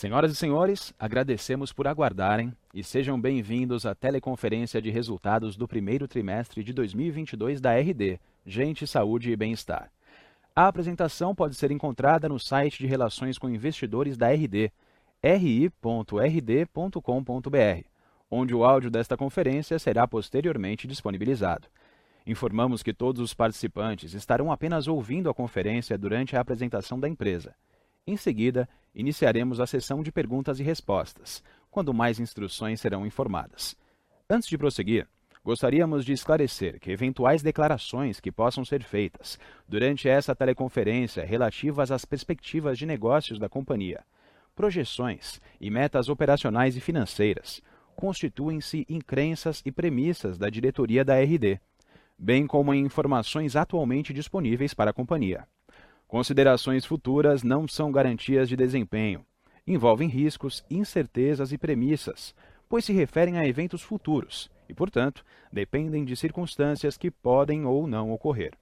Senhoras e senhores, agradecemos por aguardarem e sejam bem-vindos à teleconferência de resultados do primeiro trimestre de 2022 da RD, Gente, Saúde e Bem-Estar. A apresentação pode ser encontrada no site de Relações com Investidores da RD, ri.rd.com.br, onde o áudio desta conferência será posteriormente disponibilizado. Informamos que todos os participantes estarão apenas ouvindo a conferência durante a apresentação da empresa. Em seguida, iniciaremos a sessão de perguntas e respostas, quando mais instruções serão informadas. Antes de prosseguir, gostaríamos de esclarecer que eventuais declarações que possam ser feitas durante essa teleconferência relativas às perspectivas de negócios da companhia, projeções e metas operacionais e financeiras constituem-se em crenças e premissas da diretoria da RD, bem como em informações atualmente disponíveis para a companhia. Considerações futuras não são garantias de desempenho. Envolvem riscos, incertezas e premissas, pois se referem a eventos futuros e, portanto, dependem de circunstâncias que podem ou não ocorrer.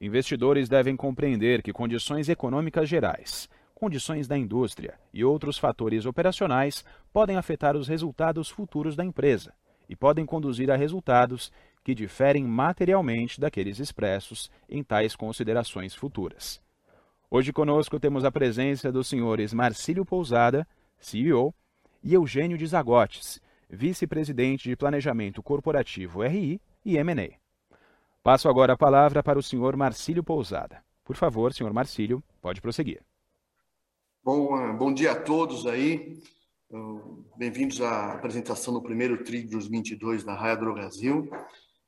Investidores devem compreender que condições econômicas gerais, condições da indústria e outros fatores operacionais podem afetar os resultados futuros da empresa e podem conduzir a resultados que diferem materialmente daqueles expressos em tais considerações futuras. Hoje conosco temos a presença dos senhores Marcílio Pousada, CEO, e Eugênio de Zagotes, vice-presidente de Planejamento Corporativo RI e M&A. Passo agora a palavra para o senhor Marcílio Pousada. Por favor, senhor Marcílio, pode prosseguir. Bom, bom dia a todos aí. Bem-vindos à apresentação do primeiro TRI de 2022 da Raia Brasil.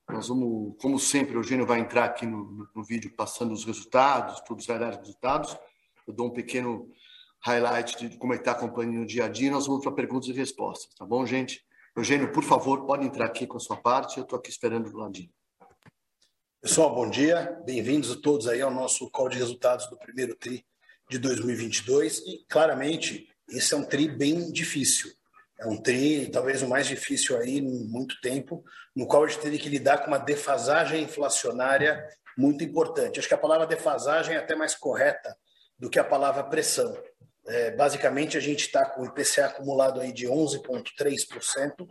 Nós vamos, como sempre, o Eugênio vai entrar aqui no, no, vídeo passando os resultados, todos os resultados. Eu dou um pequeno highlight de como é está acompanhando o dia a dia. Nós vamos para perguntas e respostas, tá bom, gente? Eugênio, por favor, pode entrar aqui com a sua parte. Eu estou aqui esperando do ladinho. Pessoal, bom dia. Bem-vindos a todos aí ao nosso call de resultados do primeiro TRI de 2022. E, claramente, esse é um TRI bem difícil. É um tri, talvez o mais difícil aí em muito tempo, no qual a gente teria que lidar com uma defasagem inflacionária muito importante. Acho que a palavra defasagem é até mais correta do que a palavra pressão. É, basicamente, a gente está com o IPCA acumulado aí de 11,3%,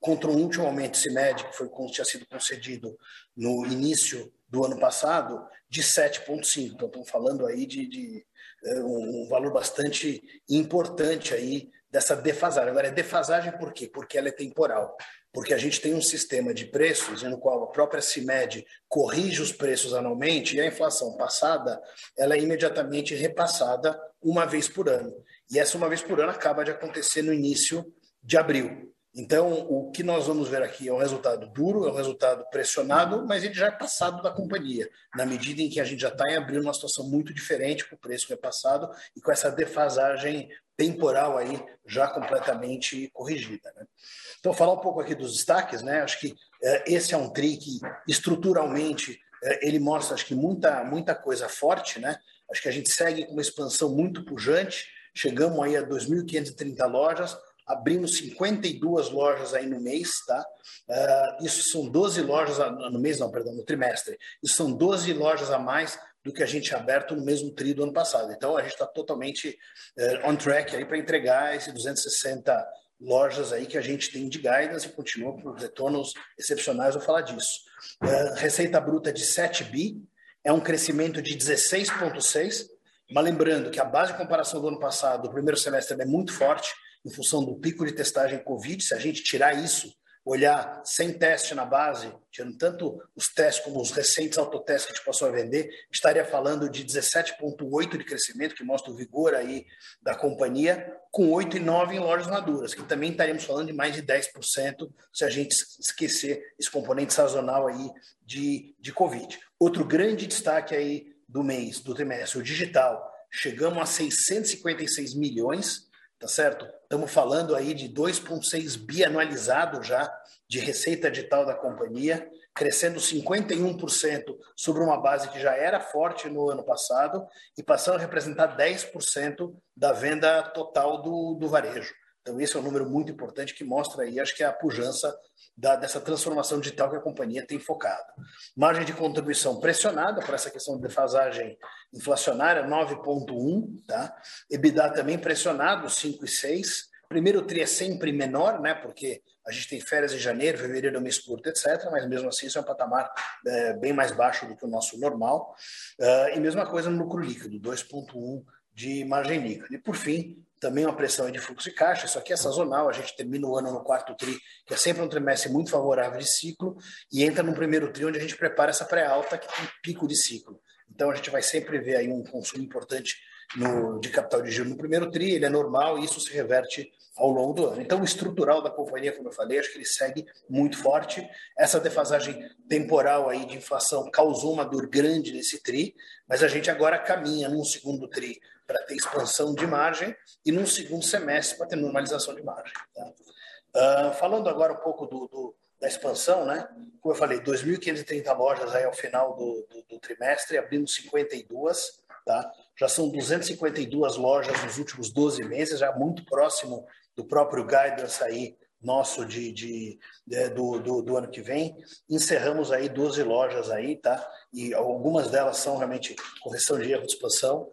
contra um último aumento CIMED, que foi, tinha sido concedido no início do ano passado, de 7,5%. Então, estamos falando aí de, de é, um valor bastante importante aí dessa defasagem. Agora, é defasagem por quê? Porque ela é temporal. Porque a gente tem um sistema de preços no qual a própria CIMED corrige os preços anualmente e a inflação passada ela é imediatamente repassada uma vez por ano. E essa uma vez por ano acaba de acontecer no início de abril. Então, o que nós vamos ver aqui é um resultado duro, é um resultado pressionado, mas ele já é passado da companhia, na medida em que a gente já está em abril numa situação muito diferente com o preço repassado e com essa defasagem temporal aí já completamente corrigida. Né? Então, falar um pouco aqui dos destaques, né? acho que é, esse é um TRI que estruturalmente é, ele mostra acho que muita, muita coisa forte, né? acho que a gente segue com uma expansão muito pujante, chegamos aí a 2.530 lojas, abrimos 52 lojas aí no mês, tá? Uh, isso são 12 lojas, a, no mês não, perdão, no trimestre. Isso são 12 lojas a mais do que a gente tinha aberto no mesmo tri do ano passado. Então, a gente está totalmente uh, on track aí para entregar esses 260 lojas aí que a gente tem de guidance e continua com retornos excepcionais, vou falar disso. Uh, receita bruta de 7 bi, é um crescimento de 16,6, mas lembrando que a base de comparação do ano passado, o primeiro semestre, é muito forte, em função do pico de testagem Covid, se a gente tirar isso, olhar sem teste na base, tirando tanto os testes como os recentes autotestes que a gente passou a vender, estaria falando de 17,8% de crescimento, que mostra o vigor aí da companhia, com 8,9% em lojas maduras, que também estaríamos falando de mais de 10% se a gente esquecer esse componente sazonal aí de, de Covid. Outro grande destaque aí do mês, do trimestre, o digital. Chegamos a 656 milhões, tá certo? Estamos falando aí de 2,6 bi anualizado já de receita digital da companhia, crescendo 51% sobre uma base que já era forte no ano passado e passando a representar 10% da venda total do, do varejo. Então, esse é um número muito importante que mostra aí, acho que é a pujança da, dessa transformação digital que a companhia tem focado. Margem de contribuição pressionada por essa questão de defasagem inflacionária, 9,1, tá? EBITDA também pressionado, 5,6. Primeiro TRI é sempre menor, né? Porque a gente tem férias em janeiro, fevereiro mês curto, etc. Mas mesmo assim, isso é um patamar é, bem mais baixo do que o nosso normal. Uh, e mesma coisa no lucro líquido, 2,1 de margem líquida. E por fim, também uma pressão de fluxo de caixa, isso aqui é sazonal, a gente termina o ano no quarto TRI, que é sempre um trimestre muito favorável de ciclo, e entra no primeiro TRI, onde a gente prepara essa pré-alta, que tem pico de ciclo. Então a gente vai sempre ver aí um consumo importante no, de capital de giro no primeiro TRI, ele é normal e isso se reverte ao longo do ano. Então, o estrutural da companhia, como eu falei, acho que ele segue muito forte. Essa defasagem temporal aí de inflação causou uma dor grande nesse TRI, mas a gente agora caminha num segundo TRI para ter expansão de margem e num segundo semestre para ter normalização de margem. Tá? Uh, falando agora um pouco do, do, da expansão, né? Como eu falei, 2.530 lojas aí ao final do, do, do trimestre, abrindo 52, tá? Já são 252 lojas nos últimos 12 meses, já muito próximo do próprio guidance aí nosso de, de, de do, do, do, ano que vem. Encerramos aí 12 lojas aí, tá? E algumas delas são realmente correção de erro de expansão,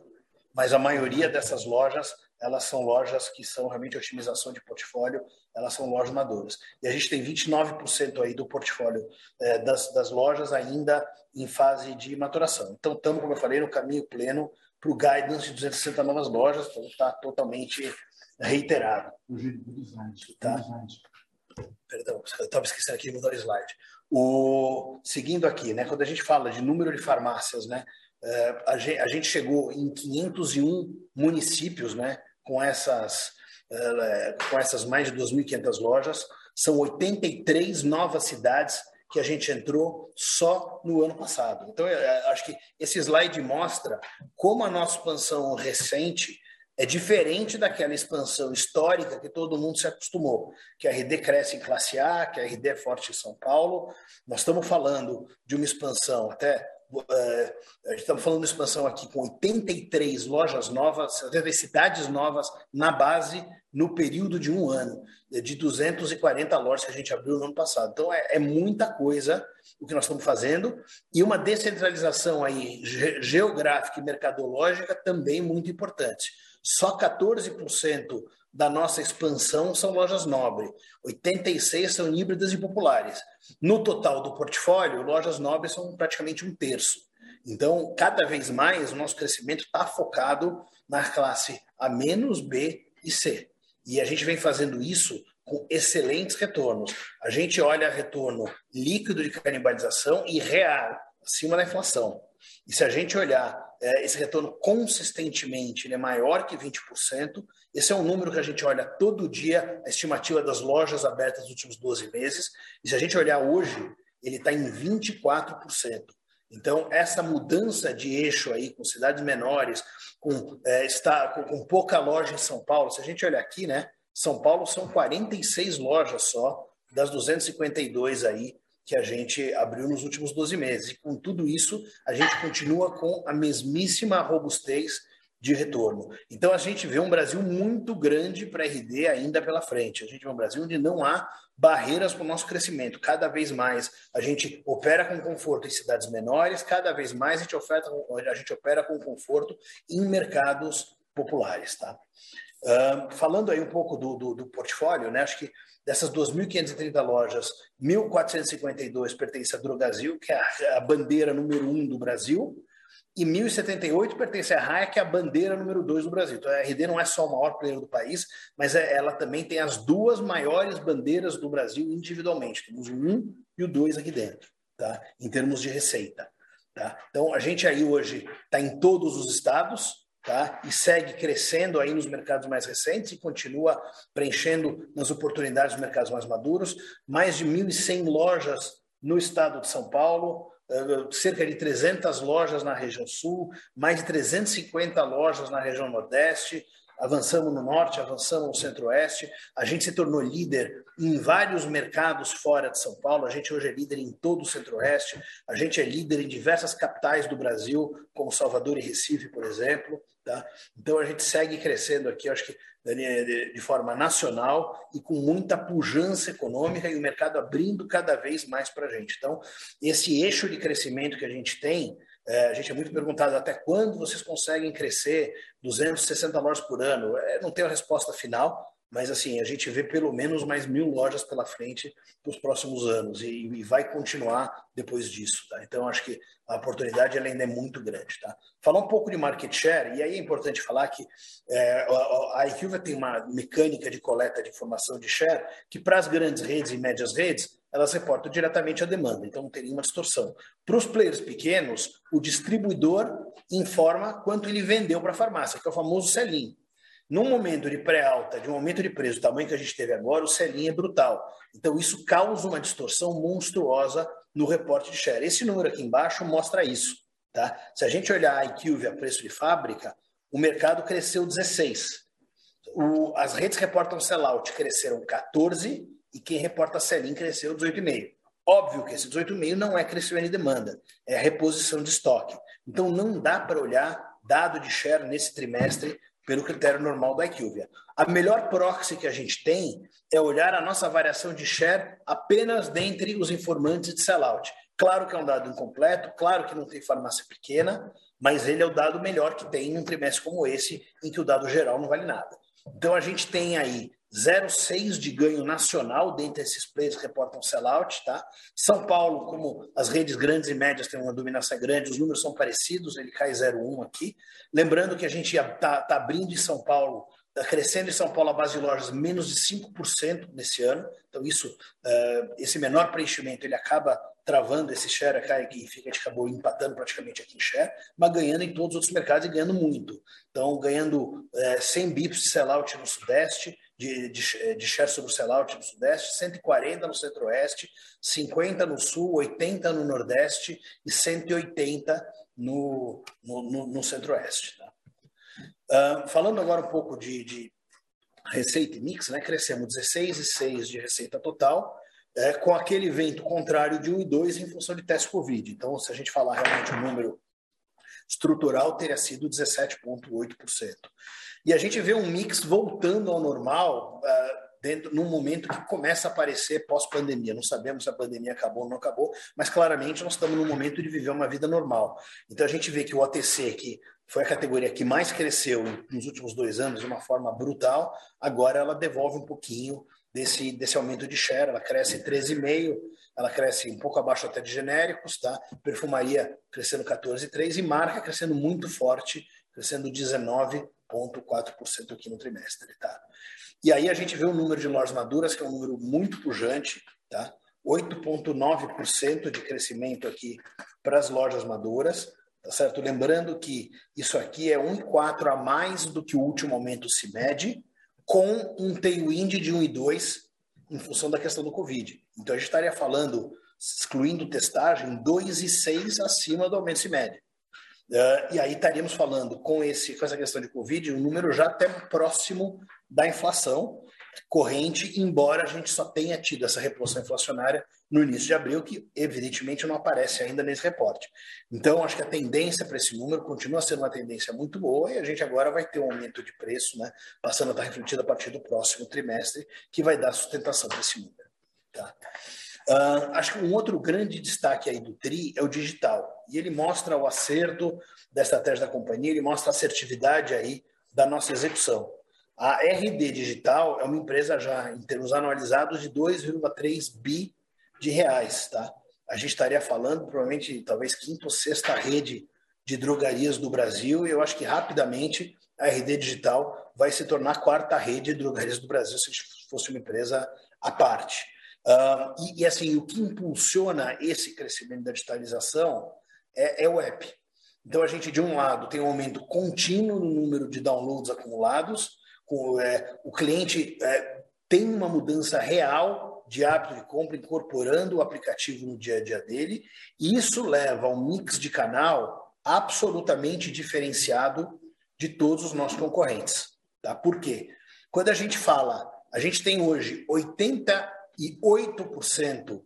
mas a maioria dessas lojas elas são lojas que são realmente otimização de portfólio, elas são lojas maduras. E a gente tem 29% aí do portfólio é, das, das lojas ainda em fase de maturação. Então, estamos, como eu falei, no caminho pleno para o guidance de 260 novas lojas, então está totalmente reiterado. Tá? Perdão, eu estava esquecendo aqui de mudar o slide. O, seguindo aqui, né, quando a gente fala de número de farmácias, né, a gente chegou em 501 municípios né, com, essas, é, com essas mais de 2.500 lojas. São 83 novas cidades que a gente entrou só no ano passado. Então, acho que esse slide mostra como a nossa expansão recente é diferente daquela expansão histórica que todo mundo se acostumou, que a RD cresce em classe A, que a RD é forte em São Paulo. Nós estamos falando de uma expansão até Uh, a gente estamos falando de expansão aqui com 83 lojas novas, 83 cidades novas na base no período de um ano, de 240 lojas que a gente abriu no ano passado. Então é, é muita coisa o que nós estamos fazendo e uma descentralização aí geográfica e mercadológica também muito importante. Só 14% da nossa expansão são lojas nobres, 86 são híbridas e populares. No total do portfólio, lojas nobres são praticamente um terço. Então, cada vez mais, o nosso crescimento está focado na classe A-, B e C. E a gente vem fazendo isso com excelentes retornos. A gente olha retorno líquido de canibalização e real, acima da inflação. E se a gente olhar é, esse retorno consistentemente é maior que 20%, esse é um número que a gente olha todo dia, a estimativa das lojas abertas nos últimos 12 meses, e se a gente olhar hoje, ele está em 24%. Então, essa mudança de eixo aí, com cidades menores, com, é, está, com, com pouca loja em São Paulo, se a gente olhar aqui, né, São Paulo são 46 lojas só, das 252 aí que a gente abriu nos últimos 12 meses. E com tudo isso, a gente continua com a mesmíssima robustez de retorno. Então a gente vê um Brasil muito grande para RD ainda pela frente. A gente vê um Brasil onde não há barreiras para o nosso crescimento. Cada vez mais a gente opera com conforto em cidades menores, cada vez mais a gente, oferta, a gente opera com conforto em mercados populares. Tá? Uh, falando aí um pouco do, do, do portfólio, né? acho que dessas 2.530 lojas, 1.452 pertencem à Drogazil, que é a, a bandeira número um do Brasil, e 1078 pertence à Raia, que é a bandeira número 2 do Brasil. Então a RD não é só o maior player do país, mas é, ela também tem as duas maiores bandeiras do Brasil individualmente. Temos o 1 e o 2 aqui dentro, tá? em termos de receita. Tá? Então a gente aí hoje está em todos os estados, tá? e segue crescendo aí nos mercados mais recentes e continua preenchendo nas oportunidades dos mercados mais maduros. Mais de 1.100 lojas no estado de São Paulo, eh, cerca de 300 lojas na região sul, mais de 350 lojas na região nordeste. avançamos no norte, avançamos no centro-oeste, a gente se tornou líder em vários mercados fora de São Paulo, a gente hoje é líder em todo o centro-oeste, a gente é líder em diversas capitais do Brasil, como Salvador e Recife, por exemplo. Tá? Então a gente segue crescendo aqui, acho que de forma nacional e com muita pujança econômica e o mercado abrindo cada vez mais para a gente. Então, esse eixo de crescimento que a gente tem, é, a gente é muito perguntado até quando vocês conseguem crescer 260 lojas por ano. É, não tenho a resposta final, mas assim, a gente vê pelo menos mais mil lojas pela frente para os próximos anos e, e, vai continuar depois disso. Tá? Então, acho que a oportunidade ainda é muito grande. Tá? Falar um pouco de market share, e aí é importante falar que é, a, IQVIA tem uma mecânica de coleta de informação de share que para as grandes redes e médias redes, elas reportam diretamente a demanda, então não tem nenhuma distorção. Para os players pequenos, o distribuidor informa quanto ele vendeu para a farmácia, que é o famoso selim. Num momento de pré-alta, de um aumento de preço do tamanho que a gente teve agora, o selim é brutal. Então, isso causa uma distorção monstruosa no reporte de share. Esse número aqui embaixo mostra isso. Tá? Se a gente olhar a IQV a preço de fábrica, o mercado cresceu 16. O, as redes que reportam sellout cresceram 14 e quem reporta sell-in cresceu 18,5. Óbvio que esse 18,5 não é crescimento de demanda, é reposição de estoque. Então não dá para olhar dado de share nesse trimestre pelo critério normal da IQVIA. A melhor proxy que a gente tem é olhar a nossa variação de share apenas dentre os informantes de sellout. Claro que é um dado incompleto, claro que não tem farmácia pequena, mas ele é o dado melhor que tem num trimestre como esse, em que o dado geral não vale nada. Então a gente tem aí 0,6 de ganho nacional dentre esses players que reportam sellout, tá? São Paulo, como as redes grandes e médias têm uma dominância grande, os números são parecidos, ele cai 0,1 aqui. Lembrando que a gente está tá abrindo em São Paulo, está crescendo em São Paulo a base de lojas menos de 5% nesse ano. Então, isso, uh, esse menor preenchimento, ele acaba travando esse share aqui, fica, a gente acabou empatando praticamente aqui em share, mas ganhando em todos os outros mercados e ganhando muito. Então, ganhando uh, 100 bips de sellout no Sudeste, de, de, de share sobre o sellout no Sudeste, 140 no Centro-Oeste, 50 no Sul, 80 no Nordeste e 180 no, no, no, no Centro-Oeste. Tá? Uh, falando agora um pouco de, de receita e mix, né? crescemos 16,6 de receita total, é, com aquele evento contrário de 1 e 2 em função de teste Covid. Então, se a gente falar realmente um número estrutural, teria sido 17,8%. E a gente vê um mix voltando ao normal uh, dentro num momento que começa a aparecer pós-pandemia. Não sabemos se a pandemia acabou ou não acabou, mas claramente nós estamos num momento de viver uma vida normal. Então a gente vê que o OTC, que foi a categoria que mais cresceu nos últimos dois anos de uma forma brutal, agora ela devolve um pouquinho desse, desse aumento de share, ela cresce 13,5%, ela cresce um pouco abaixo até de genéricos, tá? Perfumaria crescendo 14,3% e marca crescendo muito forte, crescendo 19%. 0,4% aqui no trimestre. Tá? E aí a gente vê o número de lojas maduras, que é um número muito pujante, tá? 8,9% de crescimento aqui para as lojas maduras, tá certo? Lembrando que isso aqui é 1,4 a mais do que o último aumento se mede, com um tailwind de 1,2 em função da questão do Covid. Então a gente estaria falando, excluindo testagem, 2,6 acima do aumento se mede. Uh, e aí estaríamos falando com, esse, com essa questão de Covid, um número já até próximo da inflação corrente, embora a gente só tenha tido essa reposição inflacionária no início de abril, que evidentemente não aparece ainda nesse reporte. Então, acho que a tendência para esse número continua sendo uma tendência muito boa e a gente agora vai ter um aumento de preço, né, passando a estar refletido a partir do próximo trimestre, que vai dar sustentação para esse número. Tá? Uh, acho que um outro grande destaque aí do TRI é o digital. E ele mostra o acerto da estratégia da companhia, ele mostra a assertividade aí da nossa execução. A RD Digital é uma empresa já, em termos anualizados, de 2,3 bi de reais. Tá? A gente estaria falando, provavelmente, talvez quinta ou sexta rede de drogarias do Brasil, e eu acho que rapidamente a RD Digital vai se tornar a quarta rede de drogarias do Brasil, se fosse uma empresa à parte. Uh, e, e, assim, o que impulsiona esse crescimento da digitalização é, é, o app. Então, a gente, de um lado, tem um aumento contínuo no número de downloads acumulados, com, é, o cliente é, tem uma mudança real de hábito de compra, incorporando o aplicativo no dia a dia dele, e isso leva a um mix de canal absolutamente diferenciado de todos os nossos concorrentes. Tá? Por quê? Quando a gente fala, a gente tem hoje 88%,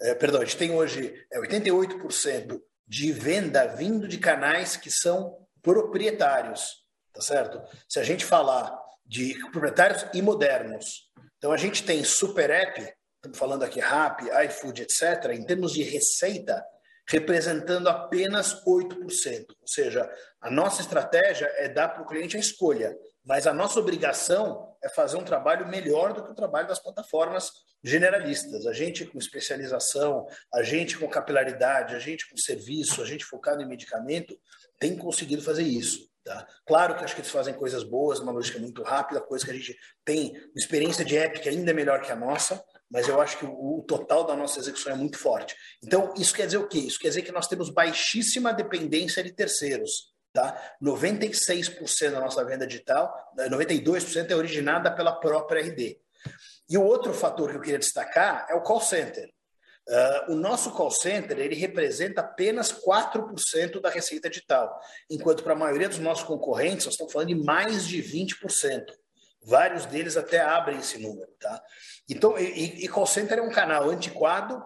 é, perdão, a gente tem hoje é, 88% de venda vindo de canais que são proprietários, tá certo? Se a gente falar de proprietários e modernos, então a gente tem Super App, estamos falando aqui Rappi, iFood, etc., em termos de receita, representando apenas 8%. Ou seja, a nossa estratégia é dar para o cliente a escolha, mas a nossa obrigação é fazer um trabalho melhor do que o trabalho das plataformas generalistas. A gente com especialização, a gente com capilaridade, a gente com serviço, a gente focado em medicamento, tem conseguido fazer isso. Tá? Claro que acho que eles fazem coisas boas, uma lógica muito rápida, coisa que a gente tem experiência de épica ainda é melhor que a nossa, mas eu acho que o, total da nossa execução é muito forte. Então, isso quer dizer o quê? Isso quer dizer que nós temos baixíssima dependência de terceiros. Tá? 96% da nossa venda digital, 92% é originada pela própria RD. E o outro fator que eu queria destacar é o call center. Uh, o nosso call center ele representa apenas 4% da receita digital, enquanto para a maioria dos nossos concorrentes nós estamos falando de mais de 20%. Vários deles até abrem esse número. Tá? Então, e, e call center é um canal antiquado,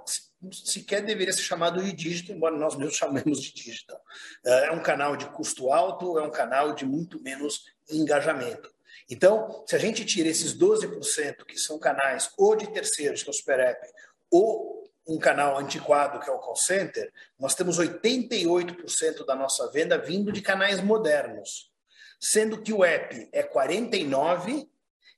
sequer deveria ser chamado de digital, embora nós mesmos chamemos de digital. É um canal de custo alto, é um canal de muito menos engajamento. Então, se a gente tira esses 12% que são canais ou de terceiros, que é o Super App, ou um canal antiquado, que é o call center, nós temos 88% da nossa venda vindo de canais modernos, sendo que o app é 49%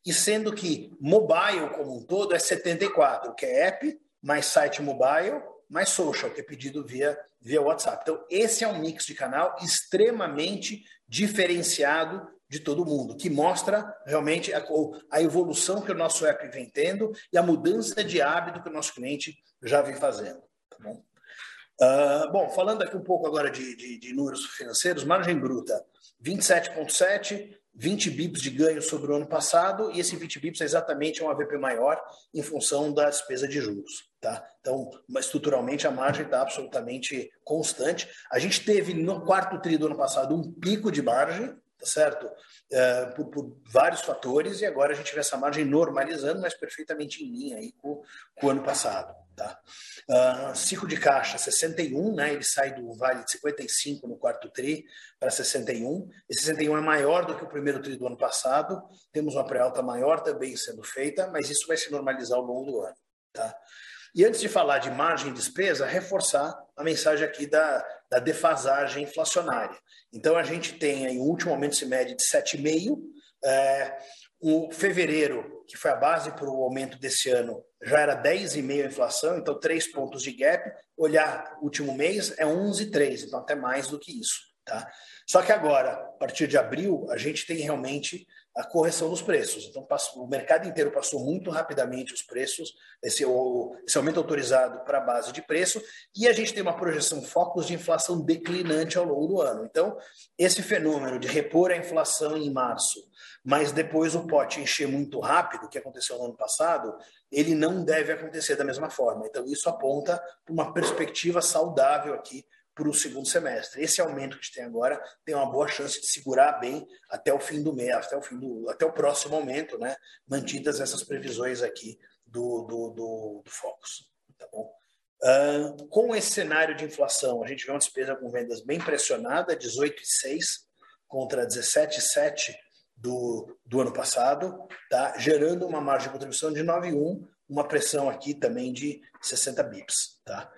e sendo que mobile como um todo é 74%, que é app, mais site mobile, mais social, que é pedido via, via WhatsApp. Então, esse é um mix de canal extremamente diferenciado de todo mundo, que mostra realmente a, a, evolução que o nosso app vem tendo e a mudança de hábito que o nosso cliente já vem fazendo. Tá bom? Uh, bom, falando aqui um pouco agora de, de, de números financeiros, margem bruta 27,7, 20 bips de ganho sobre o ano passado, e esse 20 bips é exatamente um AVP maior em função da despesa de juros. Tá? Então, estruturalmente, a margem está absolutamente constante. A gente teve no quarto tri do ano passado um pico de margem, tá certo? É, por, por, vários fatores, e agora a gente vê essa margem normalizando, mas perfeitamente em linha aí com, com o ano passado. Tá? Uh, ciclo de caixa 61, né? ele sai do vale de 55 no quarto TRI para 61. Esse 61 é maior do que o primeiro TRI do ano passado. Temos uma pré-alta maior também sendo feita, mas isso vai se normalizar ao longo do ano. Tá? E antes de falar de margem e despesa, reforçar a mensagem aqui da, da defasagem inflacionária. Então, a gente tem aí, o último aumento se mede de 7,5%. É, o fevereiro, que foi a base para o aumento desse ano, já era 10,5% a inflação, então 3 pontos de gap. Olhar o último mês é 11,3%, então até mais do que isso. Tá? Só que agora, a partir de abril, a gente tem realmente a correção dos preços. Então, o mercado inteiro passou muito rapidamente os preços, esse, esse aumento autorizado para a base de preço, e a gente tem uma projeção focos de inflação declinante ao longo do ano. Então, esse fenômeno de repor a inflação em março, mas depois o pote encher muito rápido, que aconteceu no ano passado, ele não deve acontecer da mesma forma. Então, isso aponta para uma perspectiva saudável aqui para o segundo semestre. Esse aumento que a gente tem agora tem uma boa chance de segurar bem até o fim do mês, até o fim do, até o próximo aumento, né? Mantidas essas previsões aqui do, do, do, do Focus. Tá bom? Uh, com esse cenário de inflação, a gente vê uma despesa com vendas bem pressionada, 18,6 contra 17,7 do, do ano passado, tá? gerando uma margem de contribuição de 9,1, uma pressão aqui também de 60 bips. Tá?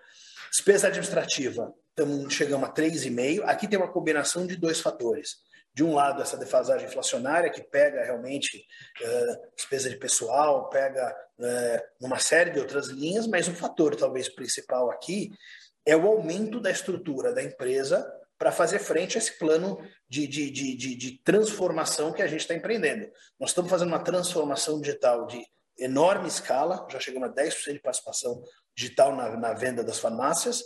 Despesa administrativa, Estamos, chegamos a 3,5. Aqui tem uma combinação de dois fatores. De um lado, essa defasagem inflacionária, que pega realmente uh, despesa de pessoal, pega uh, uma série de outras linhas, mas um fator talvez principal aqui é o aumento da estrutura da empresa para fazer frente a esse plano de, de, de, de, de transformação que a gente está empreendendo. Nós estamos fazendo uma transformação digital de enorme escala, já chegamos a 10% de participação digital na, na, venda das farmácias,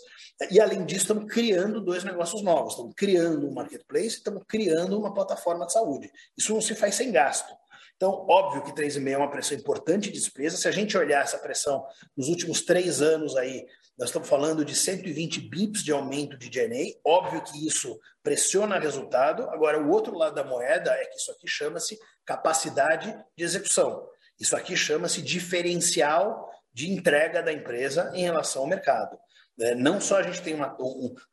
e além disso, estamos criando dois negócios novos. Estamos criando um marketplace, estamos criando uma plataforma de saúde. Isso não se faz sem gasto. Então, óbvio que 3,5 é uma pressão importante de despesa. Se a gente olhar essa pressão nos últimos três anos aí, nós estamos falando de 120 bips de aumento de DNA. Óbvio que isso pressiona o resultado. Agora, o outro lado da moeda é que isso aqui chama-se capacidade de execução. Isso aqui chama-se diferencial de entrega da empresa em relação ao mercado. É, não só a gente tem uma,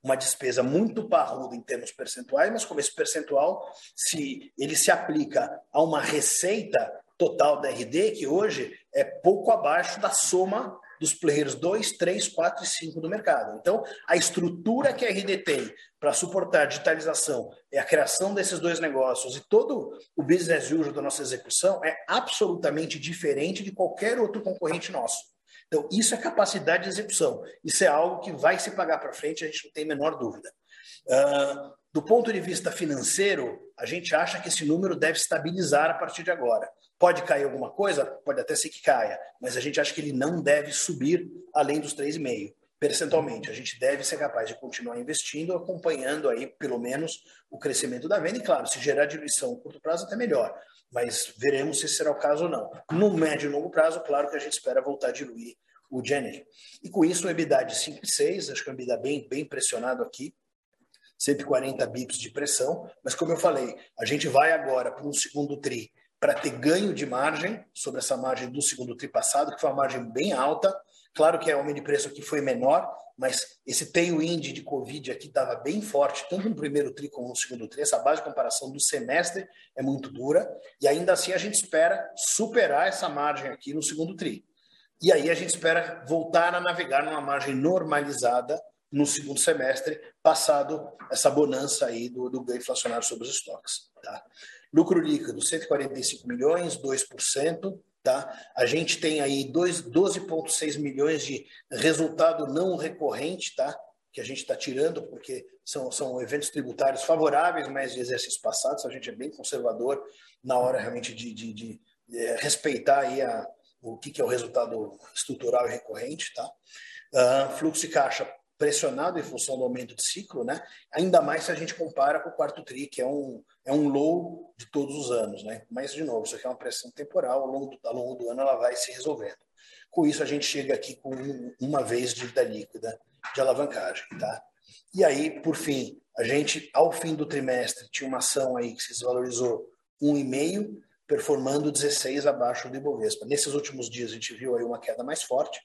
uma despesa muito parruda em termos percentuais, mas como esse percentual, se ele se aplica a uma receita total da RD, que hoje é pouco abaixo da soma dos players 2, 3, 4 e 5 do mercado. Então, a estrutura que a RD tem para suportar digitalização e a criação desses dois negócios e todo o business usual da nossa execução é absolutamente diferente de qualquer outro concorrente nosso. Então, isso é capacidade de execução. Isso é algo que vai se pagar para frente, a gente não tem a menor dúvida. Uh, do ponto de vista financeiro, a gente acha que esse número deve estabilizar a partir de agora. Pode cair alguma coisa? Pode até ser que caia, mas a gente acha que ele não deve subir além dos 3,5 percentualmente. A gente deve ser capaz de continuar investindo, acompanhando aí, pelo menos, o crescimento da venda. E, claro, se gerar diluição a curto prazo, até melhor mas veremos se será o caso ou não. No médio e longo prazo, claro que a gente espera voltar a diluir o Jenny. E com isso, o EBITDA de 5 e 6, acho que é um EBITDA bem, bem pressionado aqui, 140 bips de pressão, mas como eu falei, a gente vai agora para um segundo TRI para ter ganho de margem sobre essa margem do segundo TRI passado, que foi uma margem bem alta. Claro que a aumento de preço aqui foi menor, mas esse tailwind de Covid aqui estava bem forte, tanto no primeiro TRI como no segundo TRI. Essa base de comparação do semestre é muito dura, e ainda assim a gente espera superar essa margem aqui no segundo TRI. E aí a gente espera voltar a navegar numa margem normalizada no segundo semestre, passado essa bonança aí do, do ganho inflacionário sobre os estoques. Tá? Lucro líquido, 145 milhões, 2%. Tá? A gente tem aí 12,6 milhões de resultado não recorrente, tá? que a gente está tirando, porque são, são eventos tributários favoráveis, mas de exercícios passados, a gente é bem conservador na hora realmente de, de, de, de é, respeitar aí a, o que, que, é o resultado estrutural e recorrente. Tá? Uh, fluxo de caixa pressionado em função do aumento de ciclo, né? ainda mais se a gente compara com o quarto TRI, que é um, é um low de todos os anos. Né? Mas, de novo, isso aqui é uma pressão temporal, ao longo do, ao longo do ano ela vai se resolvendo. Com isso, a gente chega aqui com uma vez dívida líquida de alavancagem. Tá? E aí, por fim, a gente, ao fim do trimestre, tinha uma ação aí que se desvalorizou 1,5%, performando 16 abaixo do Ibovespa. Nesses últimos dias a gente viu aí uma queda mais forte,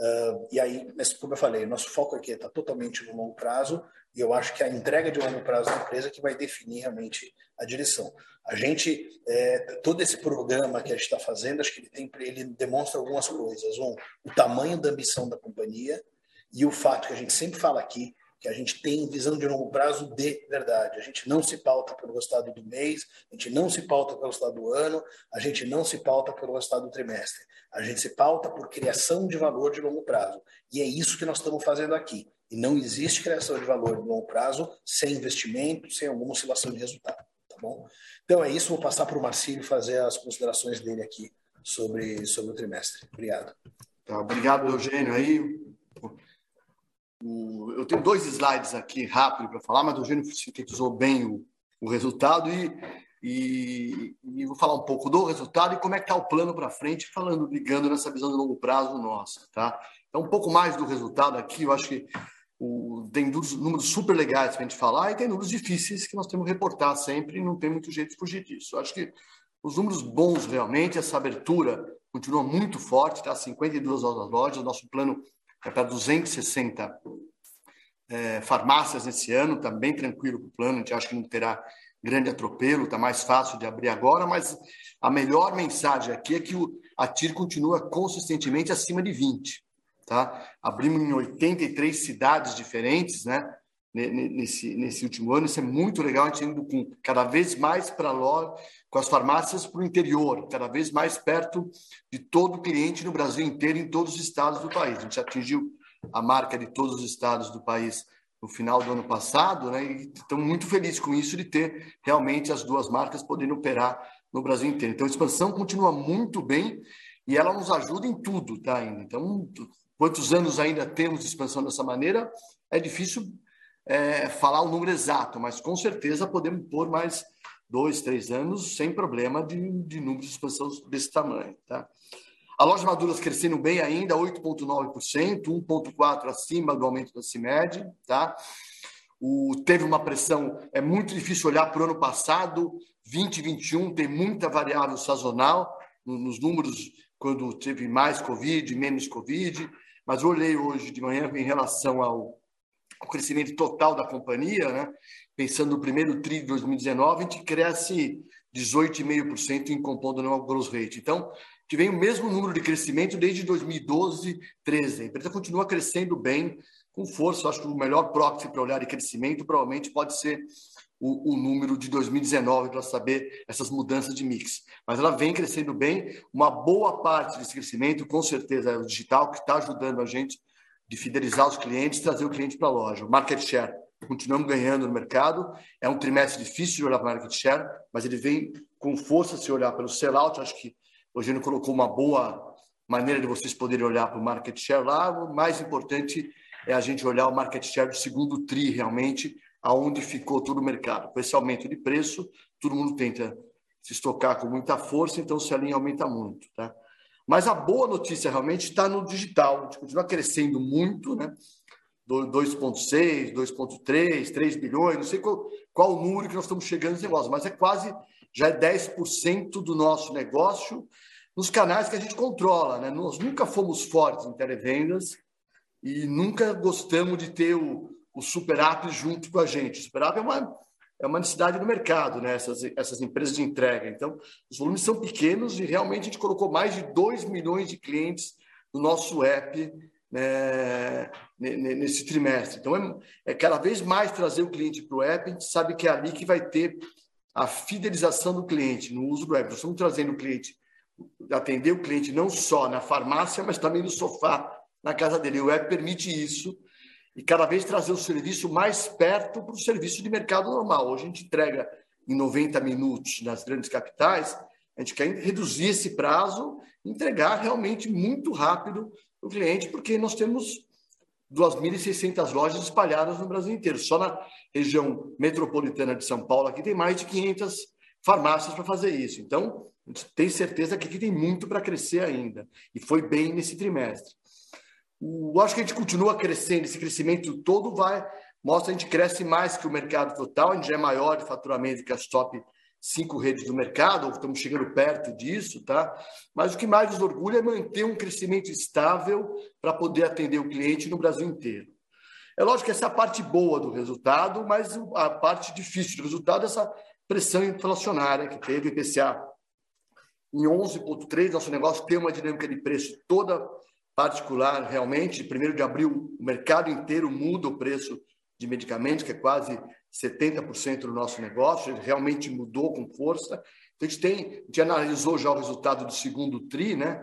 uh, e aí, como eu falei, nosso foco aqui está totalmente no longo prazo, e eu acho que a entrega de longo prazo da empresa que vai definir realmente a direção. A gente, é, todo esse programa que a gente está fazendo, acho que ele, tem, ele demonstra algumas coisas. Um, o tamanho da ambição da companhia e o fato que a gente sempre fala aqui, que a gente tem visão de longo prazo de verdade. A gente não se pauta pelo resultado do mês, a gente não se pauta pelo resultado do ano, a gente não se pauta pelo resultado do trimestre. A gente se pauta por criação de valor de longo prazo. E é isso que nós estamos fazendo aqui. E não existe criação de valor de longo prazo sem investimento, sem alguma oscilação de resultado. Tá bom? Então é isso, vou passar para o Marcílio fazer as considerações dele aqui sobre, sobre o trimestre. Obrigado. Tá, obrigado, Eugênio. Aí o, eu tenho dois slides aqui rápido para falar, mas o Eugênio sintetizou bem o, o resultado e, e, e, vou falar um pouco do resultado e como é que está o plano para frente, falando, ligando nessa visão de longo prazo nossa, tá? Então, um pouco mais do resultado aqui, eu acho que o, tem números, super legais para a gente falar e tem números difíceis que nós temos que reportar sempre e não tem muito jeito de fugir disso. Eu acho que os números bons realmente, essa abertura continua muito forte, tá? 52 lojas, nosso plano é para 260 é, farmácias nesse ano, está bem tranquilo com o plano, a gente acha que não terá grande atropelo, está mais fácil de abrir agora, mas a melhor mensagem aqui é que o, a TIR continua consistentemente acima de 20. Tá? Abrimos em 83 cidades diferentes né? Nesse, nesse último ano, isso é muito legal, a gente indo com, cada vez mais para com as farmácias para o interior, cada vez mais perto de todo cliente no Brasil inteiro, em todos os estados do país. A gente atingiu a marca de todos os estados do país no final do ano passado, né? E estamos muito felizes com isso de ter realmente as duas marcas podendo operar no Brasil inteiro. Então, a expansão continua muito bem e ela nos ajuda em tudo, tá? Ainda. Então, quantos anos ainda temos de expansão dessa maneira? É difícil é, falar o número exato, mas com certeza podemos pôr mais dois, três anos sem problema de, de número de expansão desse tamanho. Tá? A loja maduras crescendo bem ainda, 8,9%, 1,4% acima do aumento da CIMED. Tá? O, teve uma pressão, é muito difícil olhar para o ano passado, 2021 tem muita variável sazonal nos números, quando teve mais Covid, menos Covid, mas eu olhei hoje de manhã em relação ao, ao crescimento total da companhia, né? pensando no primeiro TRI de 2019, a gente cresce 18,5% em compondo anual gross rate. Então, vem o mesmo número de crescimento desde 2012, 13. A empresa continua crescendo bem, com força. acho que o melhor proxy para olhar de crescimento provavelmente pode ser o, o número de 2019 para saber essas mudanças de mix. Mas ela vem crescendo bem. Uma boa parte desse crescimento, com certeza, é o digital, que está ajudando a gente de fidelizar os clientes, trazer o cliente para a loja. O market share continuamos ganhando no mercado. É um trimestre difícil de olhar para o market share, mas ele vem com força se olhar pelo sellout. Acho que o Eugênio colocou uma boa maneira de vocês poderem olhar para o market share lá. O mais importante é a gente olhar o market share do segundo TRI, realmente, aonde ficou todo o mercado. Com esse aumento de preço, todo mundo tenta se estocar com muita força, então se a linha aumenta muito. Tá? Mas a boa notícia realmente está no digital. A gente continua crescendo muito, né? 2,6, 2,3, 3 bilhões, não sei qual, qual o número que nós estamos chegando nesse negócio, mas é quase, já é 10% do nosso negócio nos canais que a gente controla. Né? Nós nunca fomos fortes em televendas e nunca gostamos de ter o, o super app junto com a gente. O super app é uma, é uma necessidade do mercado, né? essas, essas empresas de entrega. Então, os volumes são pequenos e realmente a gente colocou mais de 2 milhões de clientes no nosso app né, nesse trimestre. Então, é, é, cada vez mais trazer o cliente para o app, a gente sabe que é ali que vai ter a fidelização do cliente no uso do app. Nós estamos trazendo o cliente, atender o cliente não só na farmácia, mas também no sofá, na casa dele. O app permite isso e cada vez trazer o serviço mais perto para o serviço de mercado normal. Hoje a gente entrega em 90 minutos nas grandes capitais, a gente quer reduzir esse prazo, entregar realmente muito rápido o cliente, porque nós temos 2.600 lojas espalhadas no Brasil inteiro. Só na região metropolitana de São Paulo, aqui tem mais de 500 farmácias para fazer isso. Então, a gente tem certeza que aqui tem muito para crescer ainda. E foi bem nesse trimestre. O, acho que a gente continua crescendo, esse crescimento todo vai, mostra que a gente cresce mais que o mercado total, a gente já é maior de faturamento que as top cinco redes do mercado, estamos chegando perto disso, tá? Mas o que mais nos orgulha é manter um crescimento estável para poder atender o cliente no Brasil inteiro. É lógico que essa é a parte boa do resultado, mas a parte difícil do resultado é essa pressão inflacionária que teve o IPCA em 11,3. Nosso negócio tem uma dinâmica de preço toda particular, realmente. De 1 de abril, o mercado inteiro muda o preço de medicamentos, que é quase 70% do nosso negócio, ele realmente mudou com força. Então, a gente, tem, a gente analisou já o resultado do segundo TRI, né?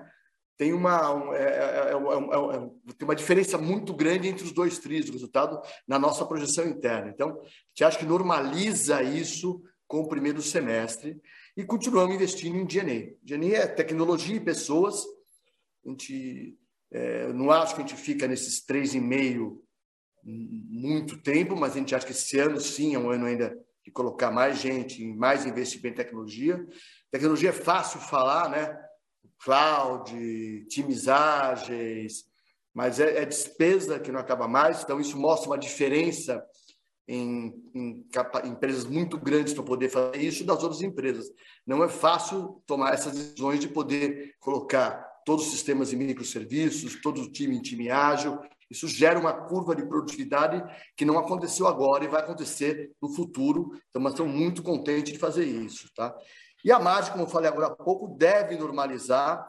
Tem uma, um, é, é, é, tem uma diferença muito grande entre os dois TRIs, o resultado na nossa projeção interna. Então, a gente acha que normaliza isso com o primeiro semestre e continuamos investindo em DNA. DNA é tecnologia e pessoas. A gente é, não acho que a gente fica nesses 3,5 muito tempo, mas a gente acha que esse ano sim é um ano ainda de colocar mais gente, mais investimento em tecnologia. Tecnologia é fácil falar, né? Cloud, timizagens, mas é, é, despesa que não acaba mais. Então, isso mostra uma diferença em, em empresas muito grandes para poder fazer isso das outras empresas. Não é fácil tomar essas decisões de poder colocar todos os sistemas em microserviços, todo o time em time ágil, isso gera uma curva de produtividade que não aconteceu agora e vai acontecer no futuro. Então, nós estamos muito contentes de fazer isso. Tá? E a margem, como eu falei agora há pouco, deve normalizar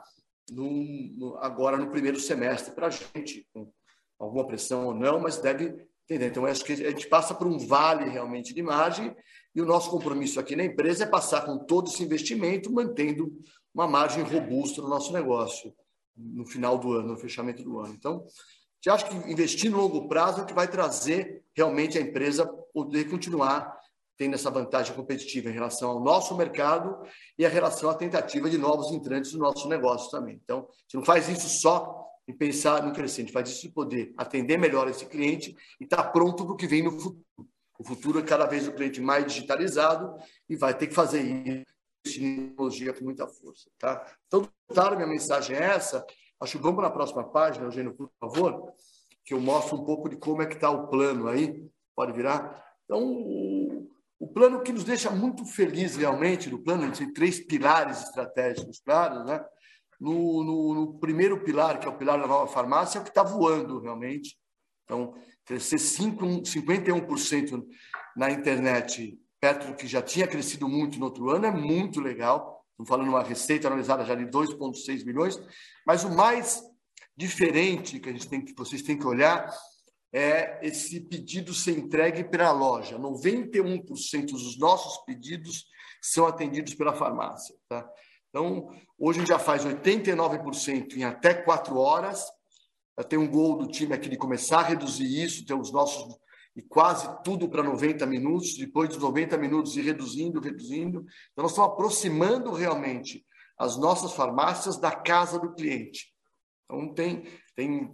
no, no, agora no primeiro semestre para a gente, com alguma pressão ou não, mas deve entender. Então, acho que a gente passa por um vale realmente de margem e o nosso compromisso aqui na empresa é passar com todo esse investimento, mantendo uma margem robusta no nosso negócio no final do ano, no fechamento do ano. Então, você acha que investir no longo prazo é o que vai trazer realmente a empresa poder continuar tendo essa vantagem competitiva em relação ao nosso mercado e a relação à tentativa de novos entrantes no nosso negócio também. Então, a gente não faz isso só em pensar no crescente, faz isso de poder atender melhor esse cliente e estar tá pronto para o que vem no futuro. O futuro é cada vez o cliente mais digitalizado e vai ter que fazer isso tecnologia com muita força. Tá? Então, claro, minha mensagem é essa. Acho que vamos para a próxima página, Eugênio, por favor, que eu mostro um pouco de como é que está o plano aí. Pode virar? Então, o, o plano que nos deixa muito feliz realmente, do plano, a gente tem três pilares estratégicos claros, né? No, no, no, primeiro pilar, que é o pilar da nova farmácia, é o que está voando realmente. Então, crescer 5, 51% na internet, perto do que já tinha crescido muito no outro ano, é muito legal. Estamos falando uma receita analisada já de 2,6 milhões. Mas o mais diferente que a gente tem que vocês têm que olhar é esse pedido ser entregue pela loja. 91% dos nossos pedidos são atendidos pela farmácia. Tá? Então, hoje a gente já faz 89% em até 4 horas. Já tem um gol do time aqui de começar a reduzir isso, ter os nossos e quase tudo para 90 minutos, depois dos 90 minutos ir reduzindo, reduzindo. Então, nós estamos aproximando realmente as nossas farmácias da casa do cliente. Então, tem, tem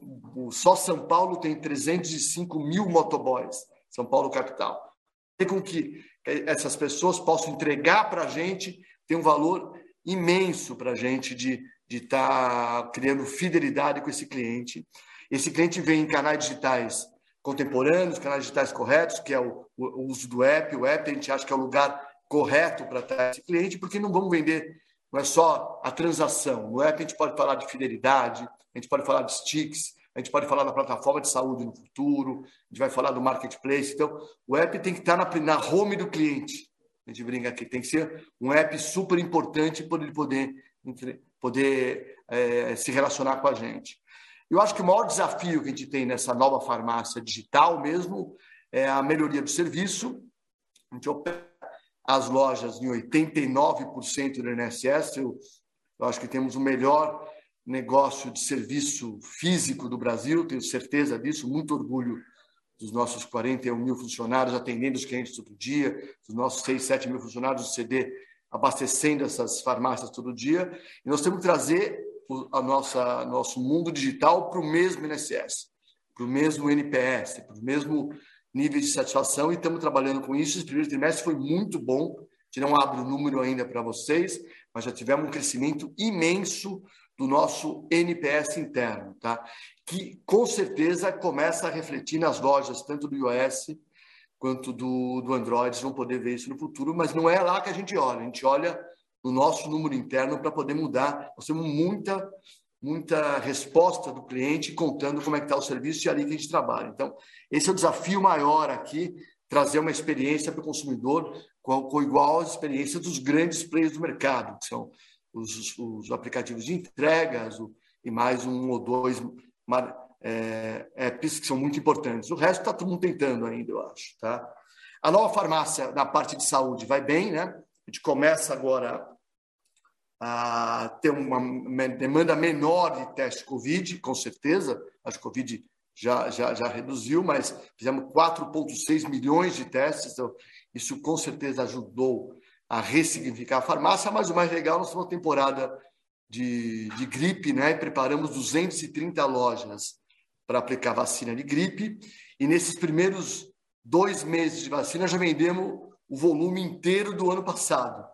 só São Paulo tem 305 mil motoboys, São Paulo capital. Tem com que essas pessoas possam entregar para a gente, tem um valor imenso para a gente de estar tá criando fidelidade com esse cliente. Esse cliente vem em canais digitais contemporâneos, canais digitais corretos, que é o, o, uso do app. O app a gente acha que é o lugar correto para estar esse cliente, porque não vamos vender, não é só a transação. No app a gente pode falar de fidelidade, a gente pode falar de sticks, a gente pode falar da plataforma de saúde no futuro, a gente vai falar do marketplace. Então, o app tem que estar na, na home do cliente. A gente brinca aqui, tem que ser um app super importante para ele poder, poder é, se relacionar com a gente. Eu acho que o maior desafio que a gente tem nessa nova farmácia digital mesmo é a melhoria do serviço. A gente opera as lojas em 89% do INSS. Eu, eu acho que temos o melhor negócio de serviço físico do Brasil, tenho certeza disso, muito orgulho dos nossos 41 mil funcionários atendendo os clientes todo dia, dos nossos 6, 7 mil funcionários do CD abastecendo essas farmácias todo dia. E nós temos que trazer a nossa nosso mundo digital para o mesmo INSS, para o mesmo NPS, para o mesmo nível de satisfação e estamos trabalhando com isso. Esse primeiro trimestre foi muito bom. A gente não abre o número ainda para vocês, mas já tivemos um crescimento imenso do nosso NPS interno, tá? Que com certeza começa a refletir nas lojas, tanto do iOS quanto do, do Android, vão poder ver isso no futuro, mas não é lá que a gente olha, a gente olha no nosso número interno para poder mudar. Nós temos muita, muita resposta do cliente contando como é que está o serviço e é ali que a gente trabalha. Então, esse é o desafio maior aqui, trazer uma experiência para o consumidor com, com igual às experiências dos grandes players do mercado, que são os, os aplicativos de entregas e mais um ou dois é, apps que são muito importantes. O resto está todo mundo tentando ainda, eu acho. Tá? A nova farmácia na parte de saúde vai bem, né? A gente começa agora a ter uma demanda menor de teste Covid, com certeza. Acho que Covid já, já, já reduziu, mas fizemos 4,6 milhões de testes, então isso com certeza ajudou a ressignificar a farmácia. Mas o mais legal, nós temos uma temporada de, de gripe, né? preparamos 230 lojas para aplicar vacina de gripe, e nesses primeiros dois meses de vacina já vendemos o volume inteiro do ano passado.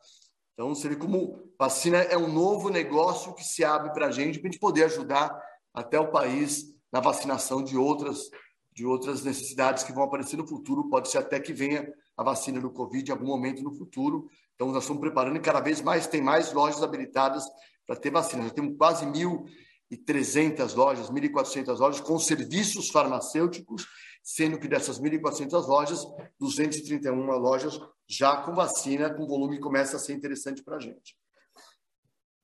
Então, vê como vacina é um novo negócio que se abre para a gente, para a gente poder ajudar até o país na vacinação de outras, de outras necessidades que vão aparecer no futuro. Pode ser até que venha a vacina do Covid em algum momento no futuro. Então, nós estamos preparando e cada vez mais tem mais lojas habilitadas para ter vacina. Já temos quase 1.300 lojas, 1.400 lojas com serviços farmacêuticos sendo que dessas 1.400 lojas, 231 lojas já com vacina, com volume que começa a ser interessante para a gente.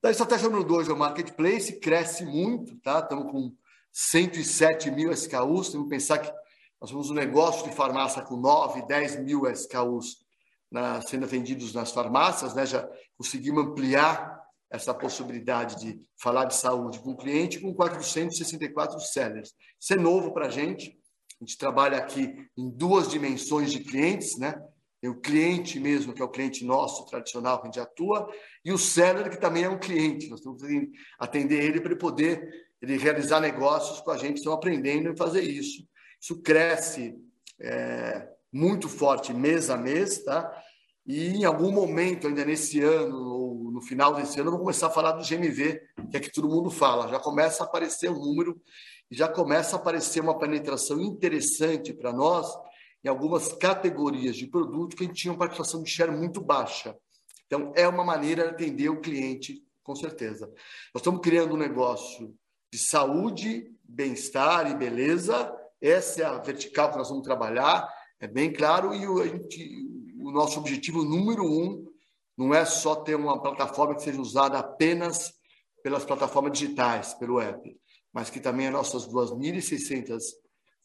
Da estratégia número 2 é o marketplace, cresce muito, tá? Estamos com 107 mil SKUs, temos que pensar que nós temos um negócio de farmácia com 9, 10 mil SKUs na, sendo vendidos nas farmácias, né? Já conseguimos ampliar essa possibilidade de falar de saúde com o cliente com 464 sellers. Isso é novo para a gente, a gente trabalha aqui em duas dimensões de clientes, né? Tem o cliente mesmo, que é o cliente nosso, tradicional, que a gente atua, e o seller, que também é um cliente. Nós temos que atender ele para ele poder ele realizar negócios com a gente, estão aprendendo a fazer isso. Isso cresce é, muito forte mês a mês, tá? E em algum momento, ainda nesse ano, ou no final desse ano, vamos começar a falar do GMV, que é que todo mundo fala. Já começa a aparecer o um número já começa a aparecer uma penetração interessante para nós em algumas categorias de produto que a gente tinha uma participação de share muito baixa. Então, é uma maneira de atender o cliente, com certeza. Nós estamos criando um negócio de saúde, bem-estar e beleza. Essa é a vertical que nós vamos trabalhar, é bem claro, e o, gente, o nosso objetivo número um não é só ter uma plataforma que seja usada apenas pelas plataformas digitais, pelo app, mas que também as nossas 2.600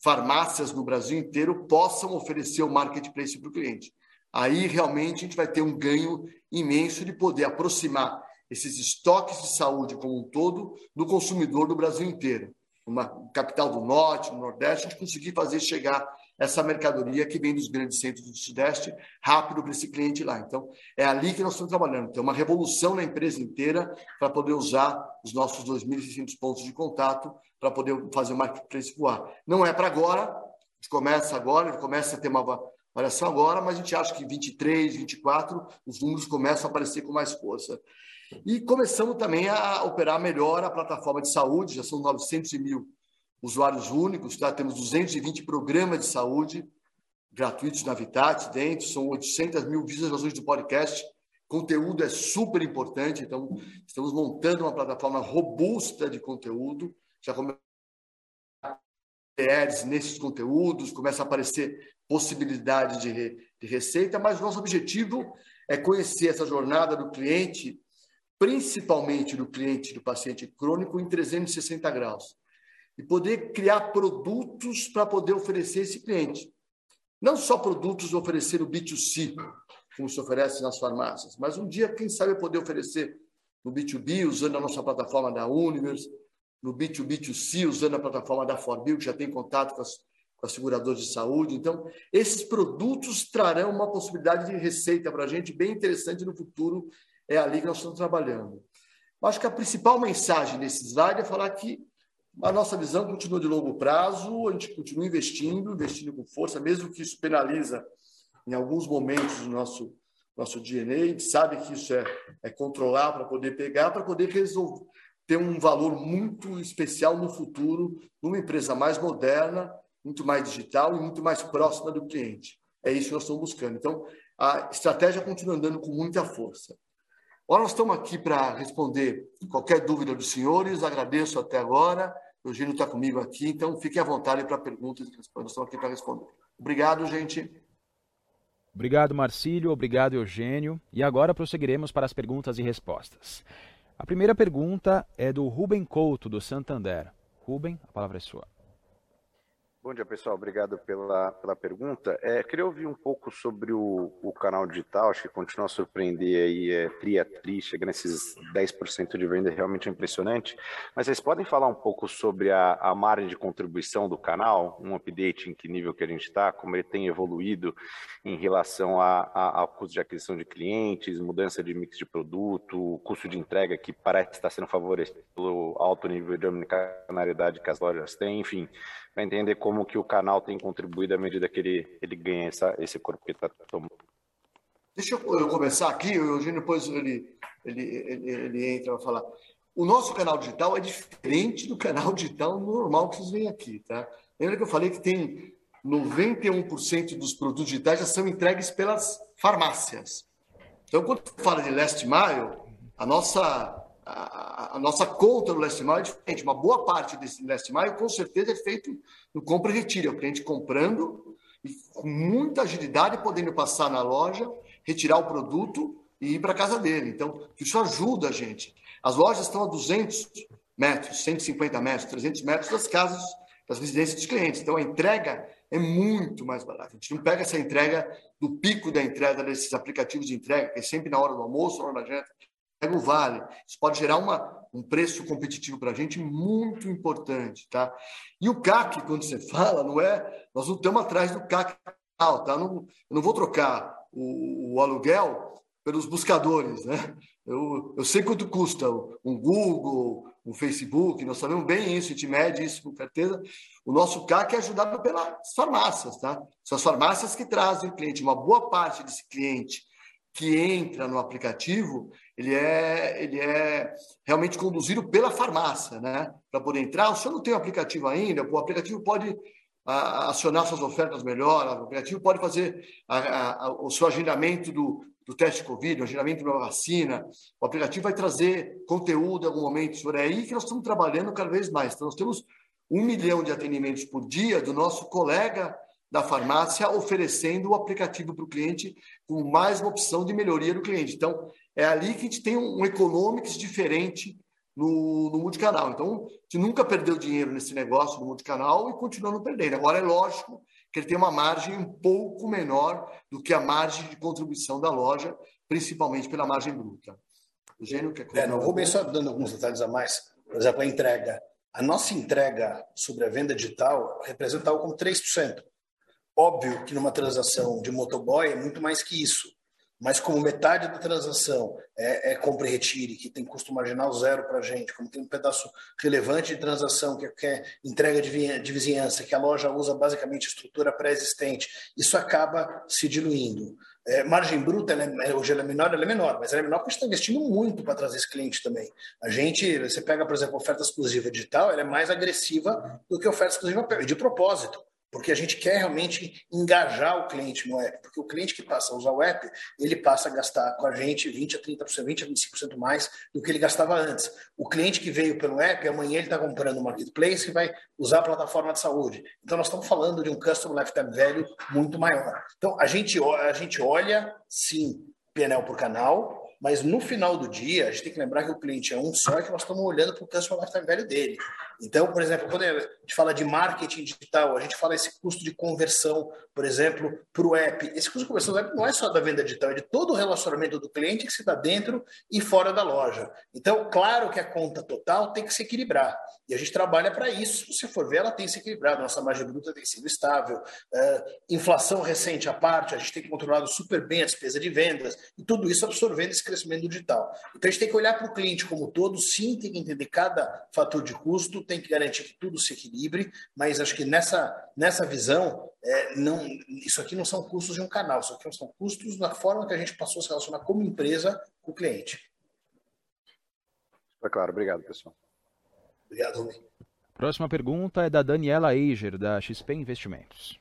farmácias no Brasil inteiro possam oferecer o marketplace para o cliente. Aí realmente a gente vai ter um ganho imenso de poder aproximar esses estoques de saúde como um todo do consumidor do Brasil inteiro. Uma capital do Norte, no Nordeste, a gente conseguir fazer chegar essa mercadoria que vem dos grandes centros do Sudeste rápido para esse cliente lá. Então, é ali que nós estamos trabalhando. Tem uma revolução na empresa inteira para poder usar os nossos 2.600 pontos de contato para poder fazer o marketplace voar. Não é para agora, a gente começa agora, a gente começa a ter uma variação agora, mas a gente acha que 23, 24, os números começam a aparecer com mais força. E começamos também a operar melhor a plataforma de saúde, já são 900 mil usuários únicos, tá? temos 220 programas de saúde gratuitos na Vitat dentro, são 800 mil visualizações do podcast, conteúdo é super importante, então estamos montando uma plataforma robusta de conteúdo, já começa ads nesses conteúdos, começa a aparecer possibilidade de, re, de receita, mas nosso objetivo é conhecer essa jornada do cliente, principalmente do cliente do paciente crônico, em 360 graus. E poder criar produtos para poder oferecer esse cliente. Não só produtos oferecer o B2C, como se oferece nas farmácias, mas um dia, quem sabe, poder oferecer no B2B, usando a nossa plataforma da Universe, no B2B2C, usando a plataforma da Forbil, que já tem contato com as, com as seguradoras de saúde. Então, esses produtos trarão uma possibilidade de receita para a gente bem interessante no futuro. É ali que nós estamos trabalhando. Acho que a principal mensagem desse slide é falar que a nossa visão continua de longo prazo, a gente continua investindo, investindo com força, mesmo que isso penaliza em alguns momentos o nosso, nosso DNA, a gente sabe que isso é, é controlar para poder pegar, para poder resolver, ter um valor muito especial no futuro, numa empresa mais moderna, muito mais digital e muito mais próxima do cliente. É isso que nós estamos buscando. Então, a estratégia continua andando com muita força. Agora, nós estamos aqui para responder qualquer dúvida dos senhores. Agradeço até agora. O Eugênio está comigo aqui, então fiquem à vontade para perguntas. Nós estamos aqui para responder. Obrigado, gente. Obrigado, Marcílio. Obrigado, Eugênio. E agora prosseguiremos para as perguntas e respostas. A primeira pergunta é do Ruben Couto, do Santander. Ruben, a palavra é sua. Bom dia, pessoal. Obrigado pela, pela pergunta. É, queria ouvir um pouco sobre o, o canal digital. Acho que continua a surpreender aí, é, tri a tri, chega nesses 10% de venda, realmente é impressionante. Mas vocês podem falar um pouco sobre a, a margem de contribuição do canal, um update em que nível que a gente está, como ele tem evoluído em relação a, a, ao custo de aquisição de clientes, mudança de mix de produto, custo de entrega que parece estar sendo favorecido pelo alto nível de omnicanalidade que as lojas têm, enfim para entender como que o canal tem contribuído à medida que ele, ele ganha essa, esse corpo que está tomando. Deixa eu começar aqui, o Eugênio depois ele, ele, ele, ele entra para falar. O nosso canal digital é diferente do canal digital normal que vocês veem aqui, tá? Lembra que eu falei que tem 91% dos produtos digitais já são entregues pelas farmácias. Então, quando fala de last mile, a nossa a, a, nossa conta no last mile é diferente. Uma boa parte desse last mile, com certeza, é feito no compra e retira. É o cliente comprando e com muita agilidade, podendo passar na loja, retirar o produto e ir para casa dele. Então, isso ajuda a gente. As lojas estão a 200 metros, 150 metros, 300 metros das casas, das residências dos clientes. Então, a entrega é muito mais barata. A gente não pega essa entrega do pico da entrega desses aplicativos de entrega, que é sempre na hora do almoço, na hora da janta pega o vale. Isso pode gerar uma, um preço competitivo para a gente muito importante, tá? E o CAC, quando você fala, não é... Nós não estamos atrás do CAC, tá? Não, eu não vou trocar o, o aluguel pelos buscadores, né? Eu, eu sei quanto custa um Google, um Facebook, nós sabemos bem isso, a gente mede isso com certeza. O nosso CAC é ajudado pelas farmácias, tá? São as farmácias que trazem o cliente. Uma boa parte desse cliente que entra no aplicativo, ele é, ele é realmente conduzido pela farmácia, né? Para poder entrar. O senhor não tem o aplicativo ainda, o aplicativo pode a, acionar suas ofertas melhor, o aplicativo pode fazer a, a, o seu agendamento do, do teste Covid, o agendamento uma vacina. O aplicativo vai trazer conteúdo em algum momento sobre aí que nós estamos trabalhando cada vez mais. Então, nós temos um milhão de atendimentos por dia do nosso colega da farmácia oferecendo o aplicativo para o cliente com mais uma opção de melhoria do cliente. Então, é ali que a gente tem um economics diferente no, no multicanal. Então, a gente nunca perdeu dinheiro nesse negócio do multicanal e continua não perdendo. Agora, é lógico que ele tem uma margem um pouco menor do que a margem de contribuição da loja, principalmente pela margem bruta. Eugênio, quer é, não, vou bem só dando alguns detalhes a mais. Por exemplo, a entrega. A nossa entrega sobre a venda digital representa algo como 3%. Óbvio que numa transação de motoboy é muito mais que isso. Mas como metade da transação é, é compra e retire, que tem custo marginal zero para a gente, como tem um pedaço relevante de transação, que é, é entrega de, de vizinhança, que a loja usa basicamente estrutura pré-existente, isso acaba se diluindo. É, margem bruta, é, hoje ela é menor, ela é menor, mas ela é menor porque a gente está investindo muito para trazer esse cliente também. A gente, você pega, por exemplo, oferta exclusiva digital, ela é mais agressiva do que oferta exclusiva de propósito porque a gente quer realmente engajar o cliente no app, porque o cliente que passa a usar o app, ele passa a gastar com a gente 20 a 30%, 20 a 25% mais do que ele gastava antes. O cliente que veio pelo app, amanhã ele está comprando no marketplace e vai usar a plataforma de saúde. Então nós estamos falando de um customer lifetime value muito maior. Então a gente, a gente olha, sim, PNL por canal, mas no final do dia, a gente tem que lembrar que o cliente é um só e que nós estamos olhando para o customer lifetime value dele. Então, por exemplo, quando a gente fala de marketing digital, a gente fala esse custo de conversão, por exemplo, para o app. Esse custo de conversão do app não é só da venda digital, é de todo o relacionamento do cliente que se dá dentro e fora da loja. Então, claro que a conta total tem que se equilibrar. E a gente trabalha para isso. Se você for ver, ela tem se equilibrado. Nossa margem bruta tem sido estável. Uh, inflação recente à parte, a gente tem controlado super bem a despesa de vendas e tudo isso absorvendo esse crescimento digital. Então, a gente tem que olhar para o cliente como todo, sim, tem que entender cada fator de custo, tem que garantir que tudo se equilibre, mas acho que nessa, nessa visão, é, não, isso aqui não são custos de um canal, isso aqui são custos da forma que a gente passou a se relacionar como empresa com o cliente. Está claro, obrigado, pessoal. Obrigado, Rui. Próxima pergunta é da Daniela Eiger, da XP Investimentos.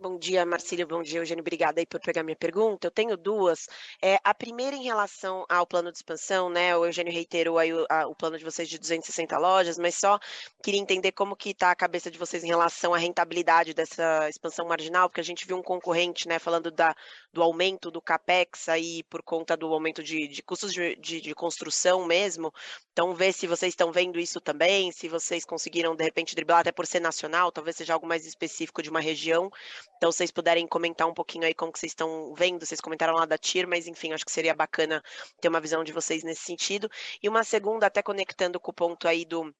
Bom dia, Marcílio. Bom dia, Eugênio. Obrigada aí por pegar minha pergunta. Eu tenho duas. É, a primeira em relação ao plano de expansão, né? O Eugênio reiterou aí o, a, o plano de vocês de 260 lojas, mas só queria entender como que está a cabeça de vocês em relação à rentabilidade dessa expansão marginal, porque a gente viu um concorrente, né, falando da, do aumento do capex aí por conta do aumento de, de custos de, de, de construção mesmo. Então, ver se vocês estão vendo isso também, se vocês conseguiram de repente driblar até por ser nacional, talvez seja algo mais específico de uma região então, se vocês puderem comentar um pouquinho aí como que vocês estão vendo, vocês comentaram lá da TIR, mas enfim, acho que seria bacana ter uma visão de vocês nesse sentido. E uma segunda, até conectando com o ponto aí do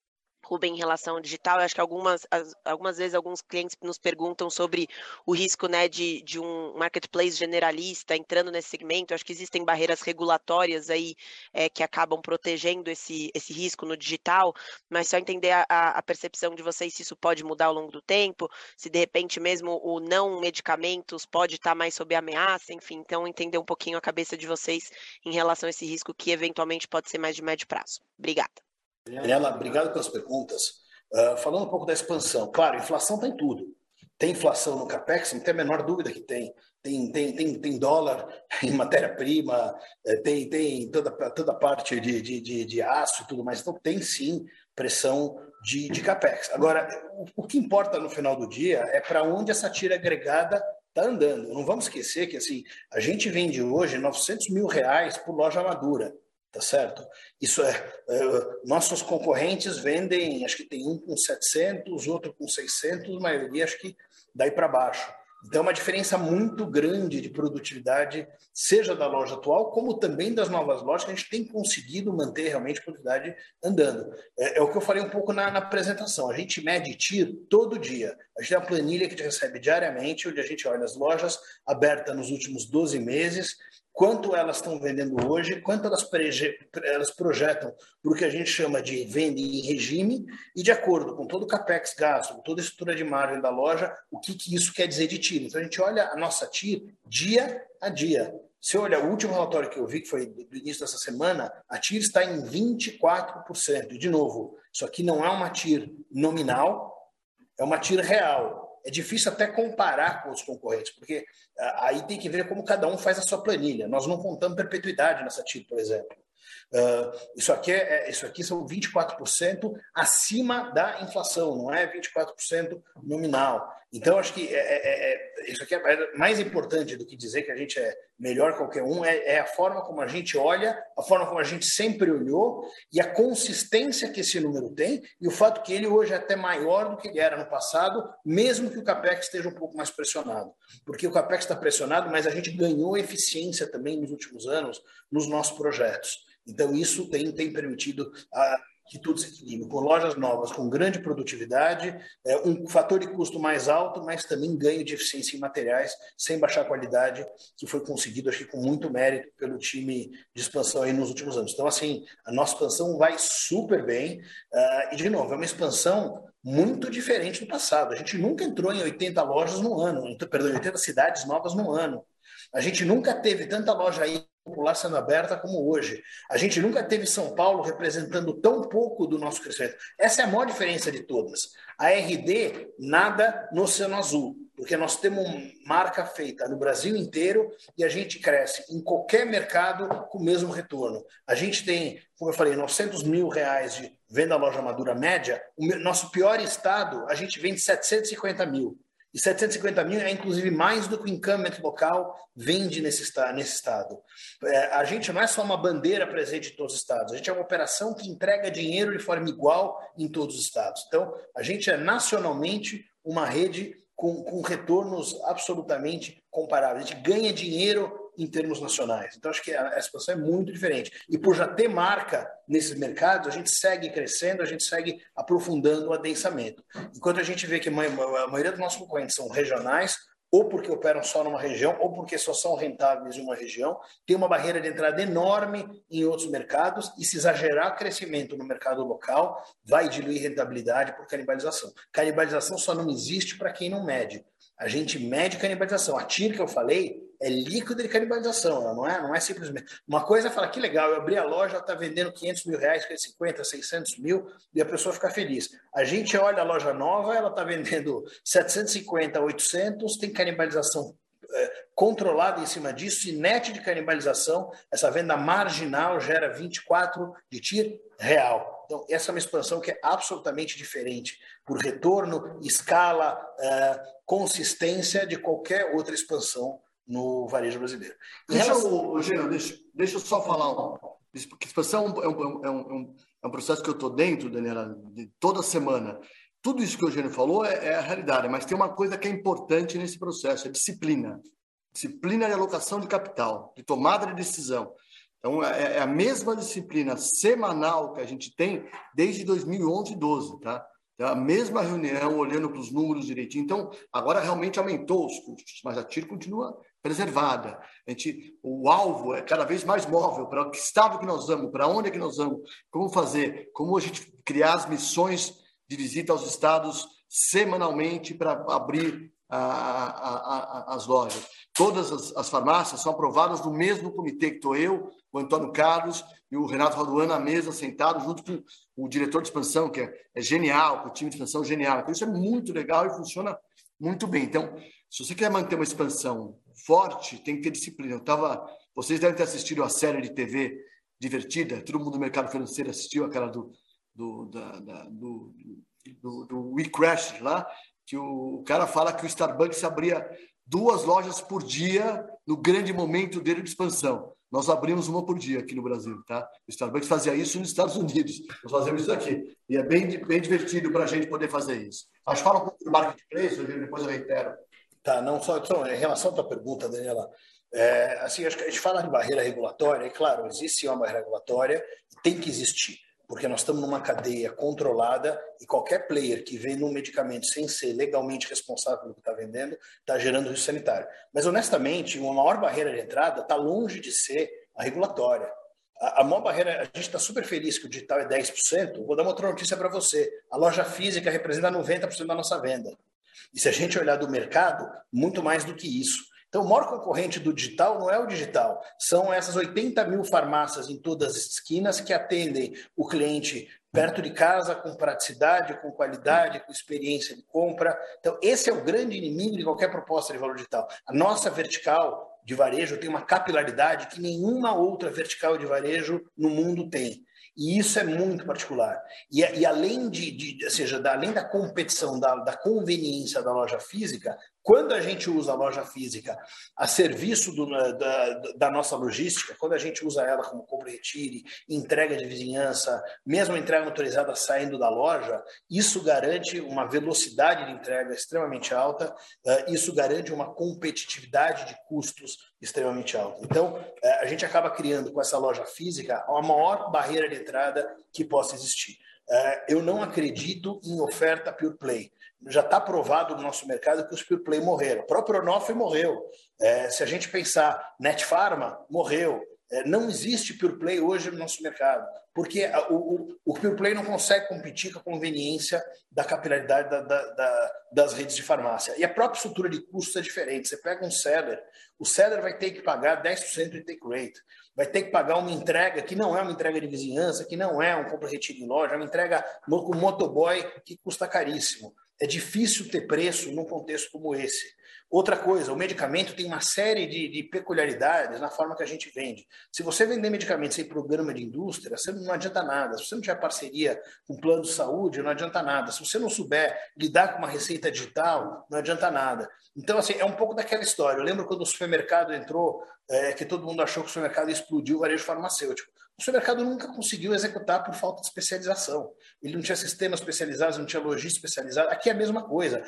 Rubem, em relação ao digital, eu acho que algumas, algumas vezes alguns clientes nos perguntam sobre o risco né, de, de um marketplace generalista entrando nesse segmento. Eu acho que existem barreiras regulatórias aí é, que acabam protegendo esse, esse risco no digital, mas só entender a, a, percepção de vocês se isso pode mudar ao longo do tempo, se de repente mesmo o não medicamentos pode estar mais sob ameaça, enfim, então entender um pouquinho a cabeça de vocês em relação a esse risco que eventualmente pode ser mais de médio prazo. Obrigada. Daniela, obrigado pelas perguntas. Uh, falando um pouco da expansão, claro, inflação tem tudo. Tem inflação no CAPEX, não tem a menor dúvida que tem. Tem, tem, tem, tem dólar em matéria-prima, eh, tem, tem toda, toda parte de, de, de, de aço e tudo mais. Então, tem sim pressão de, de CAPEX. Agora, o, o que importa no final do dia é para onde essa tira agregada está andando. Não vamos esquecer que assim a gente vende hoje 900 mil reais por loja madura tá certo? Isso é, é, nossos concorrentes vendem, acho que tem um com 700, outro com 600, a maioria acho que daí para baixo. Então, é uma diferença muito grande de produtividade, seja da loja atual, como também das novas lojas, a gente tem conseguido manter realmente a produtividade andando. É, é o que eu falei um pouco na, na, apresentação. A gente mede TIR todo dia. A gente tem uma planilha que a gente recebe diariamente, onde a gente olha as lojas abertas nos últimos 12 meses quanto elas estão vendendo hoje, quanto elas, elas projetam para o que a gente chama de venda em regime, e de acordo com todo o capex gasto, com toda a estrutura de margem da loja, o que, que isso quer dizer de TIR. Então a gente olha a nossa TIR dia a dia. Se olha, o último relatório que eu vi, que foi do início dessa semana, a TIR está em 24%. E, de novo, isso aqui não é uma TIR nominal, é uma TIR real. É difícil até comparar com os concorrentes, porque aí tem que ver como cada um faz a sua planilha. Nós não contamos perpetuidade nessa TIR, por exemplo. Uh, isso, aqui é, é, isso aqui são 24% acima da inflação, não é 24% nominal. Então, acho que é, é, é, isso aqui é mais importante do que dizer que a gente é melhor qualquer um, é, é, a forma como a gente olha, a forma como a gente sempre olhou e a consistência que esse número tem e o fato que ele hoje é até maior do que ele era no passado, mesmo que o CAPEX esteja um pouco mais pressionado. Porque o CAPEX está pressionado, mas a gente ganhou eficiência também nos últimos anos nos nossos projetos. Então, isso tem, tem permitido a, que tudo se equilibre, com lojas novas, com grande produtividade, é, um fator de custo mais alto, mas também ganho de eficiência em materiais, sem baixar a qualidade, que foi conseguido, acho que com muito mérito pelo time de expansão aí nos últimos anos. Então, assim, a nossa expansão vai super bem, uh, e de novo, é uma expansão muito diferente do passado. A gente nunca entrou em 80 lojas no ano, perdão, 80 cidades novas no ano. A gente nunca teve tanta loja aí popular sendo aberta como hoje. A gente nunca teve São Paulo representando tão pouco do nosso crescimento. Essa é a maior diferença de todas. A RD nada no Oceano Azul, porque nós temos marca feita no Brasil inteiro e a gente cresce em qualquer mercado com o mesmo retorno. A gente tem, como eu falei, 900 mil reais de venda loja madura média. O nosso pior estado, a gente vende 750 mil. E 750 mil é inclusive mais do que o incumbent local vende nesse. Nesse estado. É, a gente não é só uma bandeira presente em todos os estados, a gente é uma operação que entrega dinheiro de forma igual em todos os estados. Então, a gente é nacionalmente uma rede com, com retornos absolutamente comparáveis. A gente ganha dinheiro em termos nacionais. Então, acho que a, situação é muito diferente. E por já ter marca nesses mercados, a gente segue crescendo, a gente segue aprofundando o adensamento. Enquanto a gente vê que a maioria dos nossos concorrentes são regionais, ou porque operam só numa região, ou porque só são rentáveis em uma região, tem uma barreira de entrada enorme em outros mercados, e se exagerar crescimento no mercado local, vai diluir rentabilidade por canibalização. Canibalização só não existe para quem não mede. A gente mede canibalização. A TIR que eu falei é líquido de canibalização, não é, não é simplesmente. Uma coisa é falar que legal, eu abri a loja, está vendendo 500 mil reais, 50, 600 mil, e a pessoa fica feliz. A gente olha a loja nova, ela está vendendo 750, 800, tem canibalização controlada em cima disso, e net de canibalização, essa venda marginal gera 24 de TIR real. Então, essa é uma expansão que é absolutamente diferente por retorno, escala, é, consistência de qualquer outra expansão no varejo brasileiro. Deixa, relação... eu, Gino, deixa, deixa eu só falar um. Expansão é um, é um, é um processo que eu estou dentro, Daniela, de toda semana. Tudo isso que o Eugênio falou é, é, a realidade, mas tem uma coisa que é importante nesse processo, é disciplina. Disciplina de alocação de capital, de tomada de decisão. Então, é, é a mesma disciplina semanal que a gente tem desde 2011 e 12, tá? É a mesma reunião, olhando para os números direitinho. Então, agora realmente aumentou os custos, mas a TIR continua preservada. A gente, o alvo é cada vez mais móvel para que estado que nós vamos, para onde é que nós vamos, como fazer, como a gente criar as missões de visita aos estados semanalmente para abrir a, a, a, as lojas. Todas as, as, farmácias são aprovadas no mesmo comitê que estou eu, o Antônio Carlos e o Renato Raduan na mesa, sentado junto com o diretor de expansão, que é, é genial, com o time de expansão genial. Então, isso é muito legal e funciona muito bem. Então, se você quer manter uma expansão forte, tem que ter disciplina. Eu tava, vocês devem ter assistido a série de TV divertida, todo mundo do mercado financeiro assistiu aquela do do, da, da, do, do, do We Crash lá, que o cara fala que o Starbucks abria duas lojas por dia no grande momento dele de expansão. Nós abrimos uma por dia aqui no Brasil, tá? O Starbucks fazia isso nos Estados Unidos. Nós fazemos isso aqui. E é bem, bem divertido para a gente poder fazer isso. Que fala um pouco do marketplace, depois eu reitero. Tá, não só então, em relação à tua pergunta, Daniela, é, assim, acho que a gente fala de barreira regulatória, e claro, existe uma barreira regulatória, tem que existir, porque nós estamos numa cadeia controlada e qualquer player que vende um medicamento sem ser legalmente responsável pelo que está vendendo está gerando risco sanitário. Mas, honestamente, uma maior barreira de entrada está longe de ser a regulatória. A, maior barreira, a gente está super feliz que o digital é 10%. Vou dar uma outra notícia para você. A loja física representa 90% da nossa venda. E se a gente olhar do mercado, muito mais do que isso. Então, o maior concorrente do digital não é o digital, são essas 80 mil farmácias em todas as esquinas que atendem o cliente perto de casa, com praticidade, com qualidade, com experiência de compra. Então, esse é o grande inimigo de qualquer proposta de valor digital. A nossa vertical de varejo tem uma capilaridade que nenhuma outra vertical de varejo no mundo tem. E isso é muito particular. E, e além de, de, seja, da, além da competição, da, da conveniência da loja física, quando a gente usa a loja física a serviço do, da, da, nossa logística, quando a gente usa ela como compra e retire, entrega de vizinhança, mesmo entrega autorizada saindo da loja, isso garante uma velocidade de entrega extremamente alta, uh, isso garante uma competitividade de custos extremamente alta. Então, uh, a gente acaba criando com essa loja física a maior barreira de entrada que possa existir. Uh, eu não acredito em oferta pure play já está provado no nosso mercado que os pure play morreram. O próprio Onofre morreu. É, se a gente pensar, Netpharma morreu. É, não existe pure play hoje no nosso mercado, porque o, o, o pure play não consegue competir com a conveniência da capilaridade da, da, da, das redes de farmácia. E a própria estrutura de custos é diferente. Você pega um seller, o seller vai ter que pagar 10% de take rate, vai ter que pagar uma entrega que não é uma entrega de vizinhança, que não é um compra-retiro em loja, é uma entrega com motoboy que custa caríssimo. É difícil ter preço num contexto como esse. Outra coisa, o medicamento tem uma série de, de, peculiaridades na forma que a gente vende. Se você vender medicamentos sem programa de indústria, você não adianta nada. Se você não tiver parceria com plano de saúde, não adianta nada. Se você não souber lidar com uma receita digital, não adianta nada. Então, assim, é um pouco daquela história. Eu lembro quando o supermercado entrou, é, que todo mundo achou que o supermercado explodiu o varejo farmacêutico. O supermercado nunca conseguiu executar por falta de especialização. Ele não tinha sistemas especializados, não tinha logística especializada. Aqui é a mesma coisa.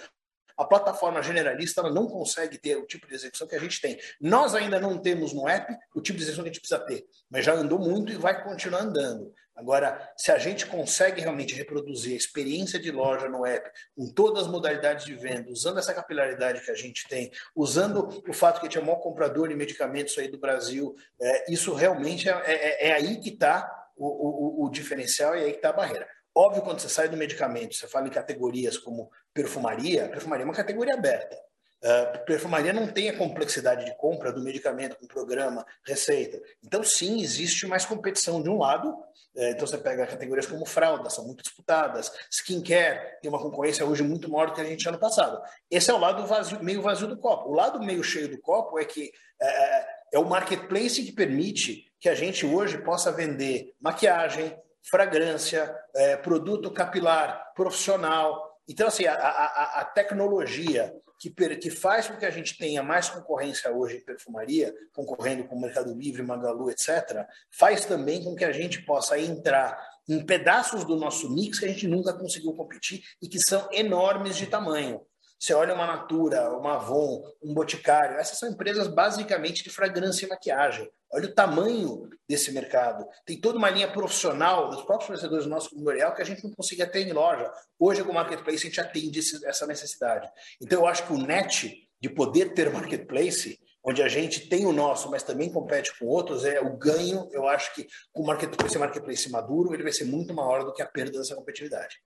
A plataforma generalista não consegue ter o tipo de execução que a gente tem. Nós ainda não temos no app o tipo de execução que a gente precisa ter, mas já andou muito e vai continuar andando. Agora, se a gente consegue realmente reproduzir a experiência de loja no app, com todas as modalidades de venda, usando essa capilaridade que a gente tem, usando o fato que a gente é o maior comprador de medicamentos aí do Brasil, é, isso realmente é, é, é aí que está o, o, o diferencial e aí que está a barreira. Óbvio, quando você sai do medicamento, você fala em categorias como perfumaria, perfumaria é uma categoria aberta. Uh, perfumaria não tem a complexidade de compra do medicamento com programa, receita. Então, sim, existe mais competição de um lado. Uh, então, você pega categorias como fraldas, são muito disputadas. Skincare tem uma concorrência hoje muito maior do que a gente tinha ano passado. Esse é o lado vazio, meio vazio do copo. O lado meio cheio do copo é que uh, é o marketplace que permite que a gente hoje possa vender maquiagem, fragrância, produto capilar profissional. Então, assim, a, a, a tecnologia que, que faz com que a gente tenha mais concorrência hoje em perfumaria, concorrendo com o Mercado Livre, Magalu, etc., faz também com que a gente possa entrar em pedaços do nosso mix que a gente nunca conseguiu competir e que são enormes de tamanho. Você olha uma Natura, uma Avon, um Boticário, essas são empresas basicamente de fragrância e maquiagem. Olha o tamanho desse mercado. Tem toda uma linha profissional dos próprios fornecedores do nosso L'Oréal que a gente não conseguia ter em loja. Hoje, com o Marketplace, a gente atende essa necessidade. Então, eu acho que o net de poder ter marketplace, onde a gente tem o nosso, mas também compete com outros, é o ganho. Eu acho que com o marketplace, marketplace maduro, ele vai ser muito maior do que a perda dessa competitividade.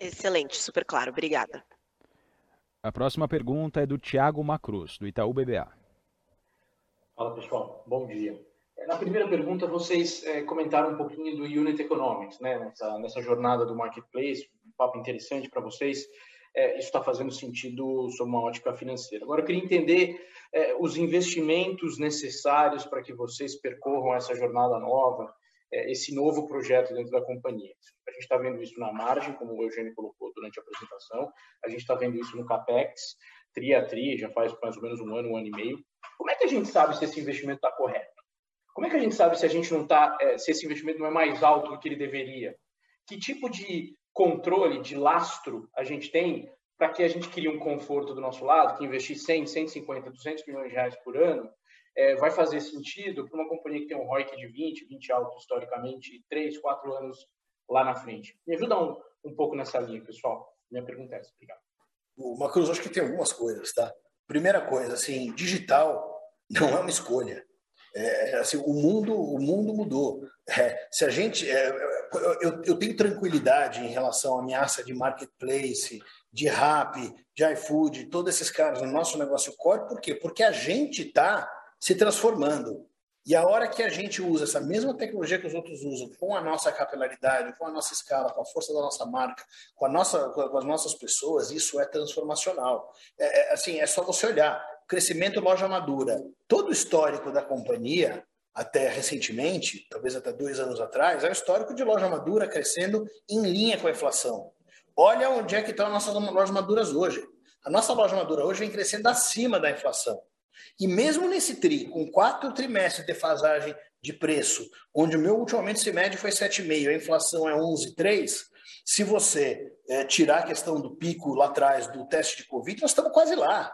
Excelente, super claro. Obrigada. A próxima pergunta é do Tiago Macruz, do Itaú BBA. Fala pessoal, bom dia. É, na primeira pergunta, vocês é, comentaram um pouquinho do Unit Economics, né? nessa, nessa jornada do Marketplace, um papo interessante para vocês. É, isso está fazendo sentido sob uma ótica financeira. Agora, eu queria entender é, os investimentos necessários para que vocês percorram essa jornada nova, é, esse novo projeto dentro da companhia. A gente está vendo isso na margem, como o Eugênio colocou durante a apresentação, a gente está vendo isso no CAPEX, tri a tri, já faz mais ou menos um ano, um ano e meio. Como é que a gente sabe se esse investimento está correto? Como é que a gente sabe se a gente não está, é, se esse investimento não é mais alto do que ele deveria? Que tipo de controle, de lastro a gente tem para que a gente crie um conforto do nosso lado, que investir 100, 150, 200 milhões de reais por ano é, vai fazer sentido para uma companhia que tem um ROIC de 20, 20 alto historicamente, 3, 4 anos lá na frente? Me ajuda um, um pouco nessa linha, pessoal. Minha pergunta é essa. Obrigado. O Macruz, acho que tem algumas coisas, tá? Primeira coisa, assim, digital não é uma escolha. É, assim, o mundo, o mundo mudou. É, se a gente, é, eu, eu, tenho tranquilidade em relação à ameaça de marketplace de Rappi, de iFood, todos esses caras no nosso negócio core, por quê? Porque a gente está se transformando. E a hora que a gente usa essa mesma tecnologia que os outros usam, com a nossa capilaridade, com a nossa escala, com a força da nossa marca, com, a nossa, com as nossas pessoas, isso é transformacional. É, é, assim, é só você olhar. Crescimento loja madura. Todo o histórico da companhia, até recentemente, talvez até dois anos atrás, é o histórico de loja madura crescendo em linha com a inflação. Olha onde é que estão as nossas lojas maduras hoje. A nossa loja madura hoje vem crescendo acima da inflação. E mesmo nesse TRI, com quatro trimestres de defasagem de preço, onde o meu último aumento se mede foi 7,5, a inflação é 11,3, se você é, tirar a questão do pico lá atrás do teste de Covid, nós estamos quase lá.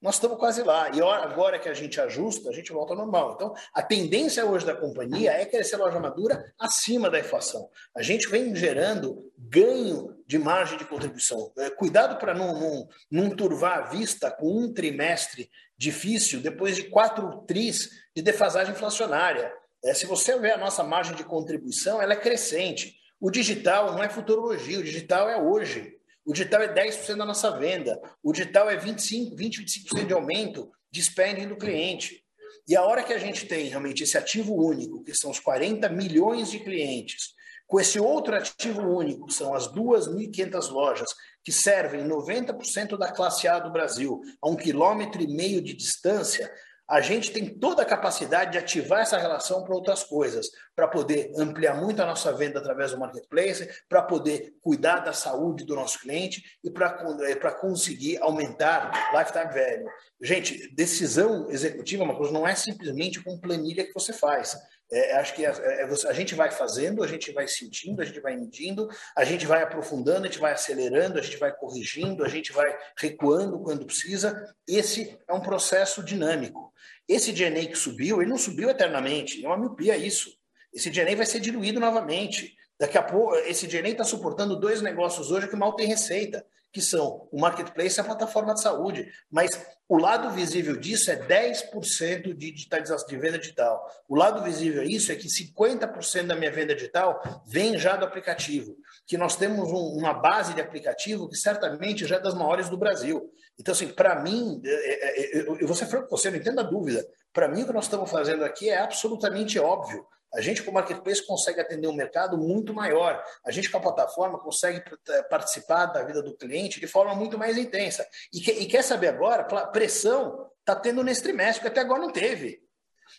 Nós estamos quase lá. E agora que a gente ajusta, a gente volta ao normal. Então, a tendência hoje da companhia é crescer a loja madura acima da inflação. A gente vem gerando ganho de margem de contribuição. É, cuidado para não, não, não turvar a vista com um trimestre difícil depois de quatro tris de defasagem inflacionária. É, se você ver a nossa margem de contribuição, ela é crescente. O digital não é futurologia, o digital é hoje. O digital é 10% da nossa venda. O digital é 25, 20, 25% de aumento de spending do cliente. E a hora que a gente tem realmente esse ativo único, que são os 40 milhões de clientes, com esse outro ativo único, são as 2.500 lojas, que servem 90% da classe A do Brasil, a um quilômetro e meio de distância, a gente tem toda a capacidade de ativar essa relação para outras coisas, para poder ampliar muito a nossa venda através do marketplace, para poder cuidar da saúde do nosso cliente e para eh, conseguir aumentar lifetime value. Gente, decisão executiva, uma coisa, não é simplesmente com planilha que você faz. É, acho que é, é, a gente vai fazendo, a gente vai sentindo, a gente vai medindo, a gente vai aprofundando, a gente vai acelerando, a gente vai corrigindo, a gente vai recuando quando precisa. Esse é um processo dinâmico. Esse DNA que subiu, ele não subiu eternamente, é uma miopia isso. Esse DNA vai ser diluído novamente. Daqui a pouco, esse DNA está suportando dois negócios hoje que mal tem receita que são o marketplace e a plataforma de saúde. Mas o lado visível disso é 10% de digitalização de venda digital. O lado visível disso é que 50% da minha venda digital vem já do aplicativo. Que nós temos um, uma base de aplicativo que certamente já é das maiores do Brasil. Então, assim, para mim, é, é, é, eu vou ser franco com você, não entenda a dúvida. Para mim, o que nós estamos fazendo aqui é absolutamente óbvio. A gente, com o Marketplace, consegue atender um mercado muito maior. A gente, com a plataforma, consegue participar da vida do cliente de forma muito mais intensa. E, que, e quer saber agora? Pressão está tendo nesse trimestre, que até agora não teve.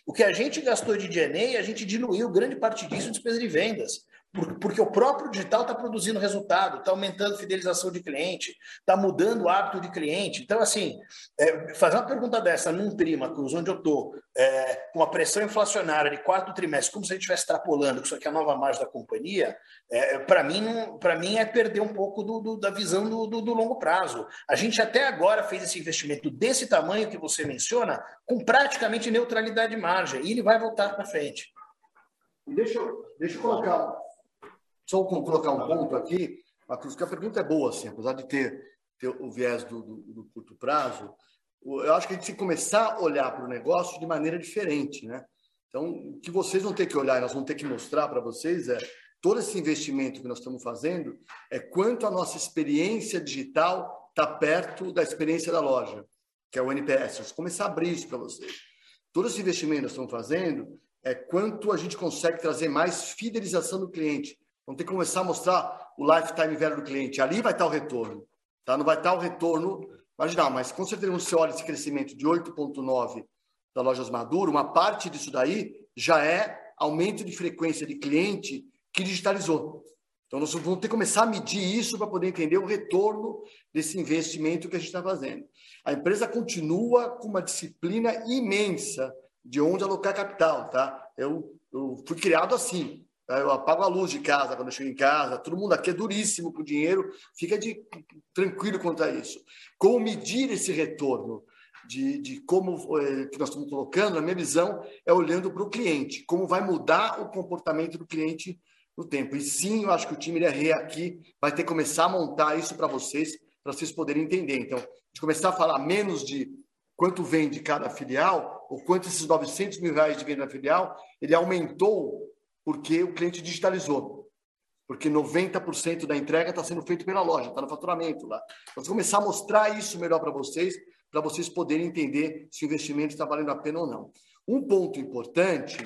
O que a gente gastou de DNA, a gente diluiu grande parte disso em despesa de vendas porque o próprio digital está produzindo resultado, está aumentando fidelização de cliente, está mudando o hábito de cliente. Então, assim, é, fazer uma pergunta dessa num Trimacus, onde eu estou é, com a pressão inflacionária de quarto trimestre, como se a gente estivesse extrapolando, que isso aqui é a nova margem da companhia, é, para mim, mim é perder um pouco do, do, da visão do, do, longo prazo. A gente até agora fez esse investimento desse tamanho que você menciona, com praticamente neutralidade de margem, e ele vai voltar para frente. Deixa eu, deixa eu colocar só colocar um ponto aqui, Matheus, que a pergunta é boa, assim, apesar de ter, ter o viés do, do, do, curto prazo, eu acho que a gente tem que começar a olhar para o negócio de maneira diferente, né? Então, o que vocês vão ter que olhar, nós vamos ter que mostrar para vocês é todo esse investimento que nós estamos fazendo é quanto a nossa experiência digital está perto da experiência da loja, que é o NPS. Vamos começar a abrir isso para vocês. Todo esse investimento que nós estamos fazendo é quanto a gente consegue trazer mais fidelização do cliente, Vamos ter que começar a mostrar o lifetime value do cliente. Ali vai estar o retorno. Tá? Não vai estar o retorno marginal, mas com certeza, quando você olha esse crescimento de 8,9% da Lojas Maduro, uma parte disso daí já é aumento de frequência de cliente que digitalizou. Então, nós vamos ter que começar a medir isso para poder entender o retorno desse investimento que a gente está fazendo. A empresa continua com uma disciplina imensa de onde alocar capital. Tá? Eu, eu fui criado assim. Eu apago a luz de casa quando eu chego em casa. Todo mundo aqui é duríssimo com o dinheiro. Fica de, tranquilo quanto a isso. Como medir esse retorno? De, de como é, que nós estamos colocando, na minha visão, é olhando para o cliente. Como vai mudar o comportamento do cliente no tempo. E sim, eu acho que o time RE aqui vai ter que começar a montar isso para vocês, para vocês poderem entender. Então, de começar a falar menos de quanto vem de cada filial, ou quanto esses 900 mil reais de venda na filial, ele aumentou porque o cliente digitalizou. porque 90% da entrega está sendo feito pela loja, está no faturamento lá. Vamos começar a mostrar isso melhor para vocês, para vocês poderem entender se o investimento está valendo a pena ou não. Um ponto importante,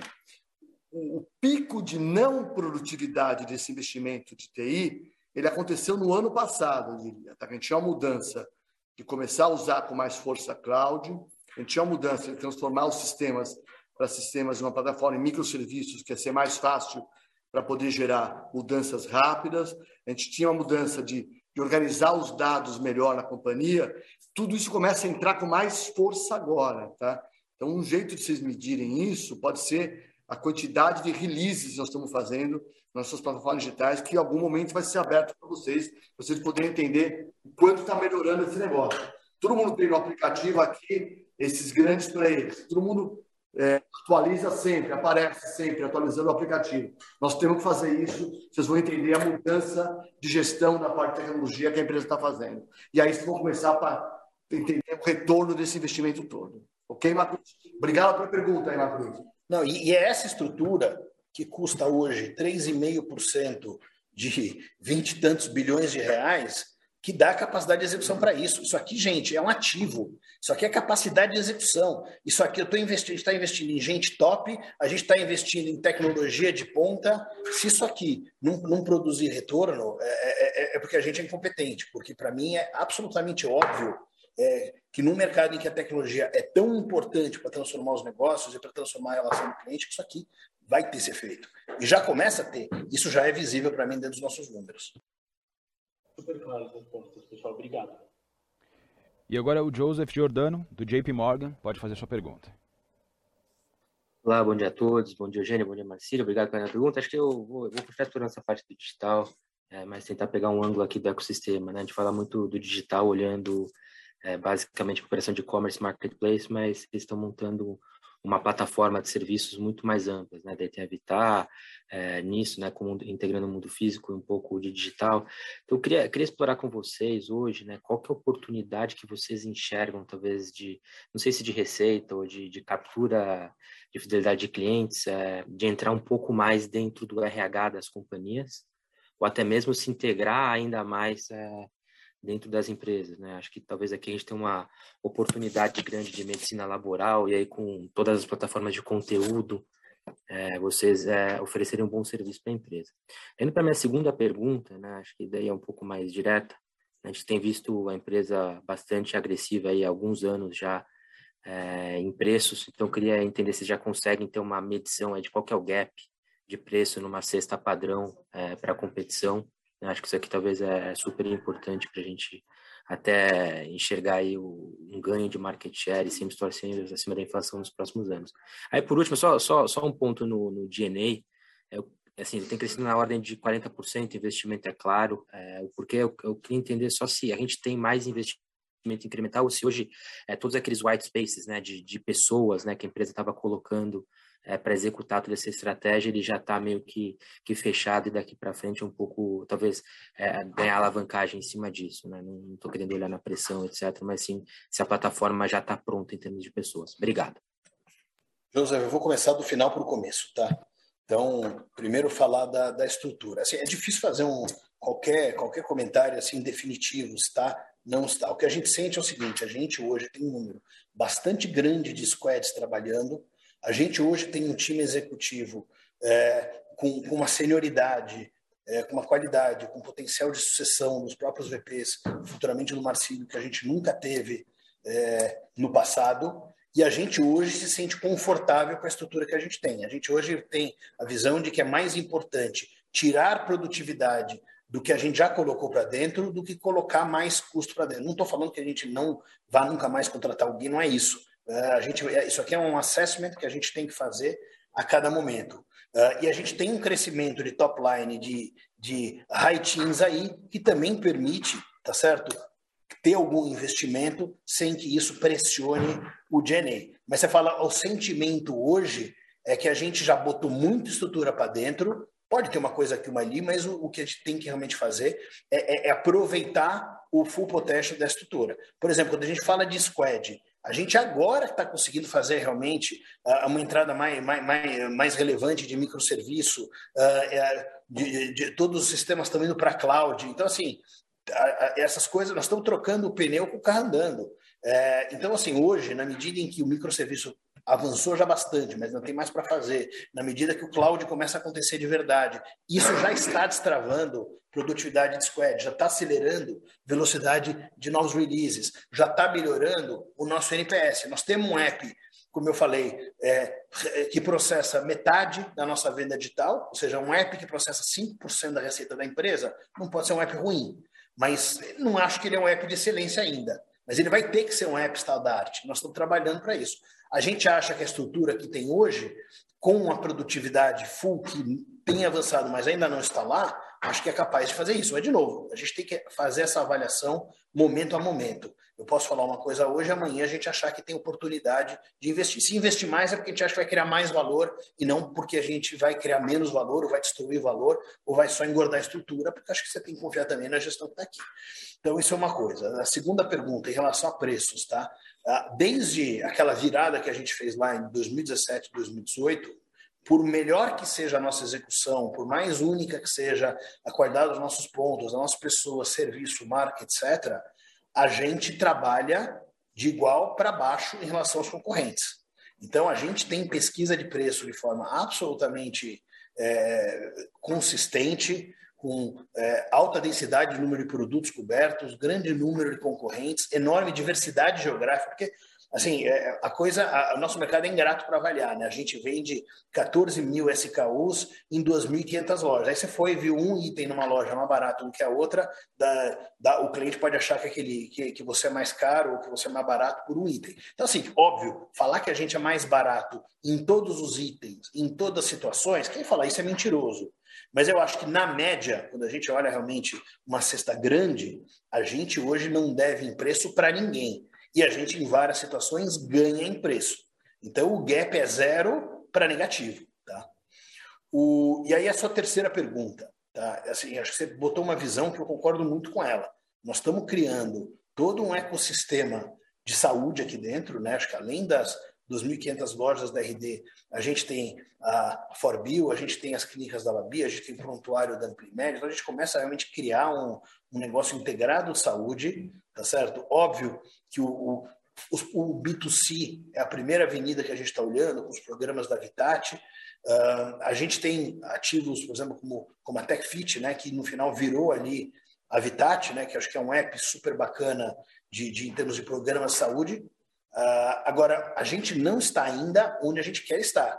o, pico de não produtividade desse investimento de TI, ele aconteceu no ano passado, diria. Tá? A gente tinha uma mudança de começar a usar com mais força cloud, a gente tinha uma mudança de transformar os sistemas para sistemas de uma plataforma em microserviços, que ia ser mais fácil para poder gerar mudanças rápidas. A gente tinha uma mudança de, de organizar os dados melhor na companhia. Tudo isso começa a entrar com mais força agora, tá? Então, um jeito de vocês medirem isso pode ser a quantidade de releases que nós estamos fazendo nas nossas plataformas digitais, que em algum momento vai ser aberto para vocês, para vocês poderem entender o quanto está melhorando esse negócio. Todo mundo tem no aplicativo aqui esses grandes players. Todo mundo é, atualiza sempre, aparece sempre, atualizando o aplicativo. Nós temos que fazer isso, vocês vão entender a mudança de gestão da parte de tecnologia que a empresa está fazendo. E aí vocês vão começar a entender o retorno desse investimento todo. Ok, Marcos? Obrigado pela pergunta aí, Marcos. Não, e, e é essa estrutura que custa hoje 3,5% de 20 e tantos bilhões de reais, que dá capacidade de execução para isso. Isso aqui, gente, é um ativo. Isso aqui é capacidade de execução. Isso aqui eu estou investindo, está investindo em gente top, a gente está investindo em tecnologia de ponta. Se isso aqui não, não produzir retorno, é, é, é, é porque a gente é incompetente. Porque para mim é absolutamente óbvio é, que num mercado em que a tecnologia é tão importante para transformar os negócios e para transformar a relação do cliente, que isso aqui vai ter esse efeito. E já começa a ter. Isso já é visível para mim dentro dos nossos números. Super claro as respostas, pessoal. Obrigado. E agora o Joseph Giordano, do JP Morgan, pode fazer sua pergunta. Olá, bom dia a todos. Bom dia, Eugênio. Bom dia, Marcílio. Obrigado pela pergunta. Acho que eu vou, vou puxar por essa parte do digital, é, mas tentar pegar um ângulo aqui do ecossistema. Né? A gente fala muito do digital olhando é, basicamente a operação de e-commerce marketplace, mas eles estão montando uma plataforma de serviços muito mais amplas, né? Daí tem a Vitar é, nisso, né? Como, integrando o mundo físico e um pouco de digital. Então, eu queria, queria explorar com vocês hoje, né? Qual que é a oportunidade que vocês enxergam, talvez, de, não sei se de receita ou de, de captura de fidelidade de clientes, é, de entrar um pouco mais dentro do RH das companhias, ou até mesmo se integrar ainda mais é, dentro das empresas, né? Acho que talvez aqui a gente tem uma oportunidade grande de medicina laboral e aí com todas as plataformas de conteúdo, é, vocês é, oferecerem um bom serviço para a empresa. Indo para minha segunda pergunta, né? Acho que daí é um pouco mais direta. A gente tem visto a empresa bastante agressiva aí há alguns anos já é, em preços, então queria entender se já conseguem ter uma medição de qual é o gap de preço numa cesta padrão é, para competição eu acho que isso aqui talvez é super importante para a gente até enxergar aí um ganho de market share e sempre torcendo acima da inflação nos próximos anos. Aí, por último, só, só, só um ponto no, no DNA, é, assim, ele tem crescido na ordem de 40%, investimento é claro, é, eu, eu queria entender só se a gente tem mais investimento incremental ou se hoje é, todos aqueles white spaces né, de, de pessoas né, que a empresa estava colocando é, para executar toda essa estratégia, ele já está meio que, que fechado e daqui para frente um pouco, talvez, é, ganhar alavancagem em cima disso. Né? Não estou querendo olhar na pressão, etc., mas sim se a plataforma já está pronta em termos de pessoas. Obrigado. José, eu vou começar do final para o começo, tá? Então, primeiro falar da, da estrutura. Assim, é difícil fazer um, qualquer, qualquer comentário assim definitivo, está? Não está. O que a gente sente é o seguinte: a gente hoje tem um número bastante grande de squads trabalhando, a gente hoje tem um time executivo é, com, com, uma senioridade, é, com uma qualidade, com potencial de sucessão dos próprios VPs, futuramente no Marcílio, que a gente nunca teve é, no passado. E a gente hoje se sente confortável com a estrutura que a gente tem. A gente hoje tem a visão de que é mais importante tirar produtividade do que a gente já colocou para dentro do que colocar mais custo para dentro. Não estou falando que a gente não vá nunca mais contratar alguém, não é isso. É, a gente, é, isso aqui é um assessment que a gente tem que fazer a cada momento. Uh, e a gente tem um crescimento de top line de, de high teens aí, que também permite, tá certo? Ter algum investimento sem que isso pressione o DNA. Mas você fala, o sentimento hoje é que a gente já botou muita estrutura para dentro, pode ter uma coisa aqui, uma ali, mas o, o, que a gente tem que realmente fazer é, é, é aproveitar o full potential da estrutura. Por exemplo, quando a gente fala de squad, A gente agora está conseguindo fazer realmente uh, uma entrada mais, mais, mais relevante de microserviço, uh, de, de, todos os sistemas estão indo para a cloud. Então, assim, essas coisas, nós estamos trocando o pneu com o carro andando. É, então, assim, hoje, na medida em que o microserviço avançou já bastante, mas não tem mais para fazer. Na medida que o cloud começa a acontecer de verdade, isso já está destravando produtividade de squad, já está acelerando velocidade de novos releases, já está melhorando o nosso NPS. Nós temos um app, como eu falei, é, que processa metade da nossa venda digital, ou seja, um app que processa 5% da receita da empresa, não pode ser um app ruim, mas não acho que ele é um app de excelência ainda. Mas ele vai ter que ser um app standard. Nós estamos trabalhando para isso. A gente acha que a estrutura que tem hoje, com a produtividade full que tem avançado, mas ainda não está lá, acho que é capaz de fazer isso. Mas, de novo, a gente tem que fazer essa avaliação momento a momento. Eu posso falar uma coisa hoje, amanhã a gente achar que tem oportunidade de investir. Se investir mais é porque a gente acha que vai criar mais valor e não porque a gente vai criar menos valor ou vai destruir valor ou vai só engordar a estrutura, porque acho que você tem que confiar também na gestão que está aqui. Então, isso é uma coisa. A segunda pergunta, em relação a preços, tá? Ah, desde aquela virada que a gente fez lá em 2017, 2018, por melhor que seja a nossa execução, por mais única que seja a qualidade dos nossos pontos, das nossas pessoas, serviço, marca, etc., a gente trabalha de igual para baixo em relação aos concorrentes. Então, a gente tem pesquisa de preço de forma absolutamente é, consistente, com é, alta densidade de número de produtos cobertos, grande número de concorrentes, enorme diversidade geográfica, porque assim, é, a coisa, o nosso mercado é ingrato para avaliar, né? A gente vende 14 mil SKUs em 2.500 lojas. Aí você foi viu um item numa loja mais barato do que a outra, da, da, o cliente pode achar que, aquele, que, que você é mais caro ou que você é mais barato por um item. Então, assim, óbvio, falar que a gente é mais barato em todos os itens, em todas as situações, quem fala isso é mentiroso. Mas eu acho que, na média, quando a gente olha realmente uma cesta grande, a gente hoje não deve em preço para ninguém. E a gente, em várias situações, ganha em preço. Então, o gap é zero para negativo. Tá? O, e aí, a sua terceira pergunta. Tá? Assim, acho que você botou uma visão que eu concordo muito com ela. Nós estamos criando todo um ecossistema de saúde aqui dentro, né? Acho que além das 2.500 lojas da RD, a gente tem a Forbio, a gente tem as clínicas da Labi, a gente tem o prontuário da Amplimed, então a gente começa a realmente criar um, um negócio integrado de saúde, tá certo? Óbvio que o, o, o B2C é a primeira avenida que a gente está olhando, com os programas da Vitati, uh, a gente tem ativos, por exemplo, como, como a TechFit, né, que no final virou ali a Vitati, né, que acho que é um app super bacana de, de, em termos de programas de saúde, Uh, agora, a gente não está ainda onde a gente quer estar.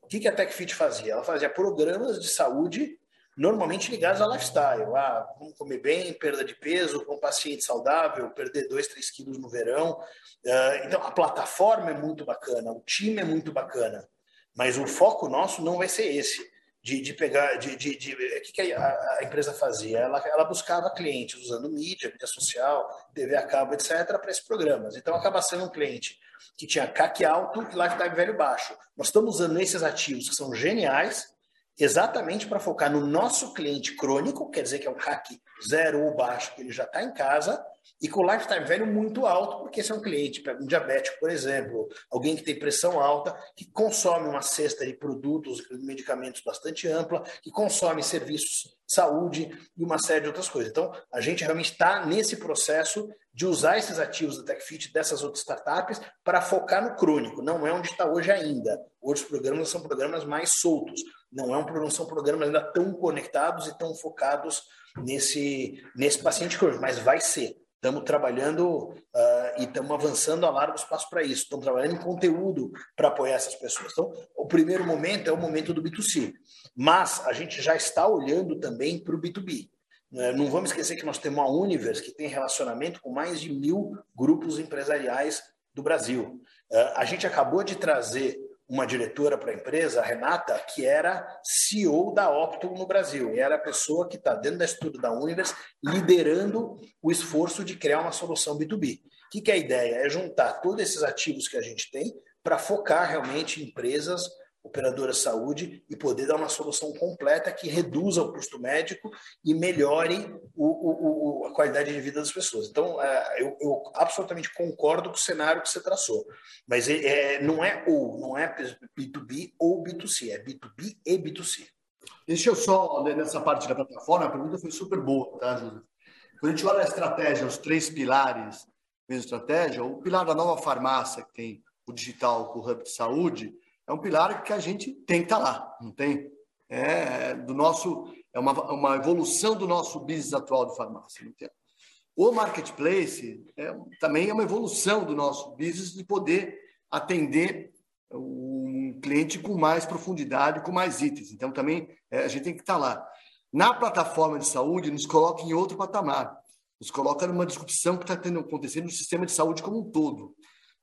O que, que a TechFit fazia? Ela fazia programas de saúde normalmente ligados ao lifestyle. Ah, vamos comer bem, perda de peso, com um paciente saudável, perder 2, 3 quilos no verão. Uh, então, a plataforma é muito bacana, o time é muito bacana, mas o foco nosso não vai ser esse de, de pegar, de, de, de, o que, que a, a, empresa fazia? Ela, ela buscava clientes usando mídia, mídia social, TV a cabo, etc., para esses programas. Então acaba sendo um cliente que tinha CAC alto e lifetime velho baixo. Nós estamos usando esses ativos que são geniais exatamente para focar no nosso cliente crônico, quer dizer que é o CAC zero ou baixo, que ele já está em casa, e com lifetime velho muito alto, porque esse é um cliente, um diabético, por exemplo, alguém que tem pressão alta, que consome uma cesta de produtos medicamentos bastante ampla, que consome serviços saúde e uma série de outras coisas. Então, a gente realmente está nesse processo de usar esses ativos da TechFit, dessas outras startups, para focar no crônico. Não é onde está hoje ainda. Hoje os programas são programas mais soltos. Não, é um, não são programas ainda tão conectados e tão focados nesse, nesse paciente crônico, mas vai ser. Estamos trabalhando uh, e estamos avançando a largos passos para isso. Estamos trabalhando em conteúdo para apoiar essas pessoas. Então, o primeiro momento é o momento do B2C, mas a gente já está olhando também para o B2B. Né? Não vamos esquecer que nós temos a Universe, que tem relacionamento com mais de mil grupos empresariais do Brasil. Uh, a gente acabou de trazer uma diretora para a empresa, a Renata, que era CEO da Optum no Brasil. E era a pessoa que está dentro da estrutura da Univers liderando o esforço de criar uma solução B2B. Que, que é a ideia? É juntar todos esses ativos que a gente tem para focar realmente em empresas operadora de saúde e poder dar uma solução completa que reduza o custo médico e melhore o, o, a qualidade de vida das pessoas. Então, é, eu, eu, absolutamente concordo com o cenário que você traçou, mas é, é não é ou, não é B2B ou B2C, é B2B e B2C. Deixa eu só, né, nessa parte da plataforma, a pergunta foi super boa, tá, Júlio? Quando a gente olha a estratégia, os três pilares da estratégia, o pilar da nova farmácia, que tem o digital com o hub de saúde, é um pilar que a gente tem que estar tá lá, não tem? É do nosso é uma, uma evolução do nosso business atual de farmácia. Não tem? O marketplace é, também é uma evolução do nosso business de poder atender um cliente com mais profundidade, com mais itens. Então também é, a gente tem que estar tá lá. Na plataforma de saúde, nos coloca em outro patamar. Nos coloca numa disrupção que está acontecendo no sistema de saúde como um todo.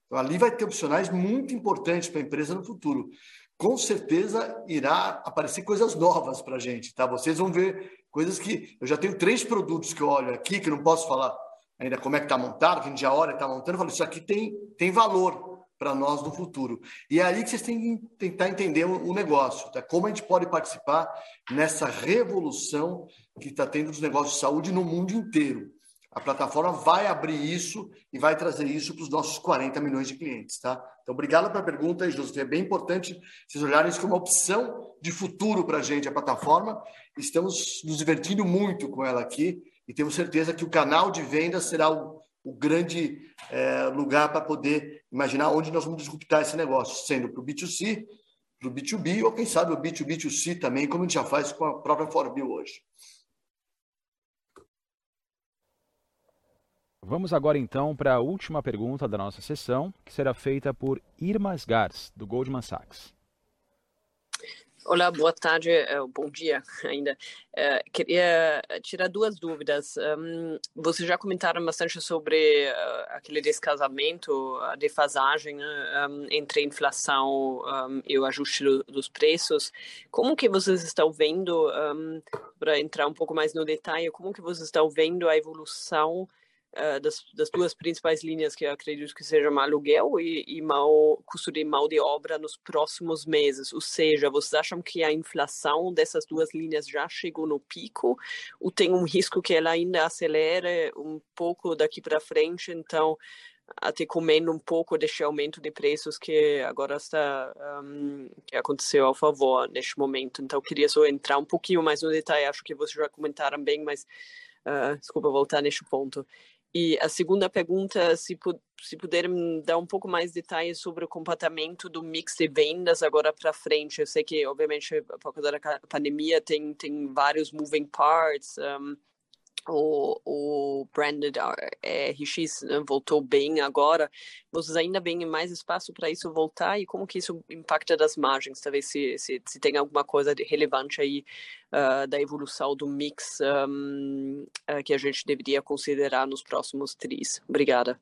Então, ali vai ter opcionais muito importantes para a empresa no futuro. Com certeza irá aparecer coisas novas para a gente, tá? Vocês vão ver coisas que eu já tenho três produtos que eu olho aqui que não posso falar ainda como é que está montado, que a gente já olha, está montando, eu falo, isso aqui tem, tem valor para nós no futuro. E é aí que vocês têm que tentar entender o negócio, tá? como a gente pode participar nessa revolução que está tendo dos negócios de saúde no mundo inteiro. A plataforma vai abrir isso e vai trazer isso para os nossos 40 milhões de clientes, tá? Então, obrigado pela pergunta, José. É bem importante vocês olharem isso como uma opção de futuro para a gente, a plataforma. Estamos nos divertindo muito com ela aqui e temos certeza que o canal de venda será o, o grande é, lugar para poder imaginar onde nós vamos disruptar esse negócio, sendo para o B2C, para o B2B ou, quem sabe, o B2B2C também, como a gente já faz com a própria Forbil hoje. Vamos agora então para a última pergunta da nossa sessão, que será feita por Irma Gars, do Goldman Sachs. Olá, boa tarde, eh, bom dia ainda. Uh, queria tirar duas dúvidas. Um, vocês já comentaram bastante sobre aquele descasamento, a defasagem né, um, entre a inflação um, e o ajuste do, dos preços. Como que vocês estão vendo, para entrar um pouco mais no detalhe, como que vocês estão vendo a evolução uh, das, das, duas principais linhas que eu acredito que sejam aluguel e, e mal, custo de mão de obra nos próximos meses. Ou seja, vocês acham que a inflação dessas duas linhas já chegou no pico ou tem um risco que ela ainda acelere um pouco daqui para frente? Então, até comendo um pouco deste aumento de preços que agora está um, que aconteceu ao favor neste momento. Então, queria só entrar um pouquinho mais no detalhe. Acho que vocês já comentaram bem, mas uh, desculpa voltar neste ponto. E a segunda pergunta, se, pu se puderem dar um pouco mais de detalhes sobre o comportamento do mix de vendas agora para frente. Eu sei que, obviamente, por causa da pandemia, tem, tem vários moving parts. Um, o, o branded RX né, voltou bem agora. Vocês ainda veem mais espaço para isso voltar e como que isso impacta das margens? Talvez se, se, se tem alguma coisa relevante aí uh, da evolução do mix um, uh, que a gente deveria considerar nos próximos tris. Obrigada.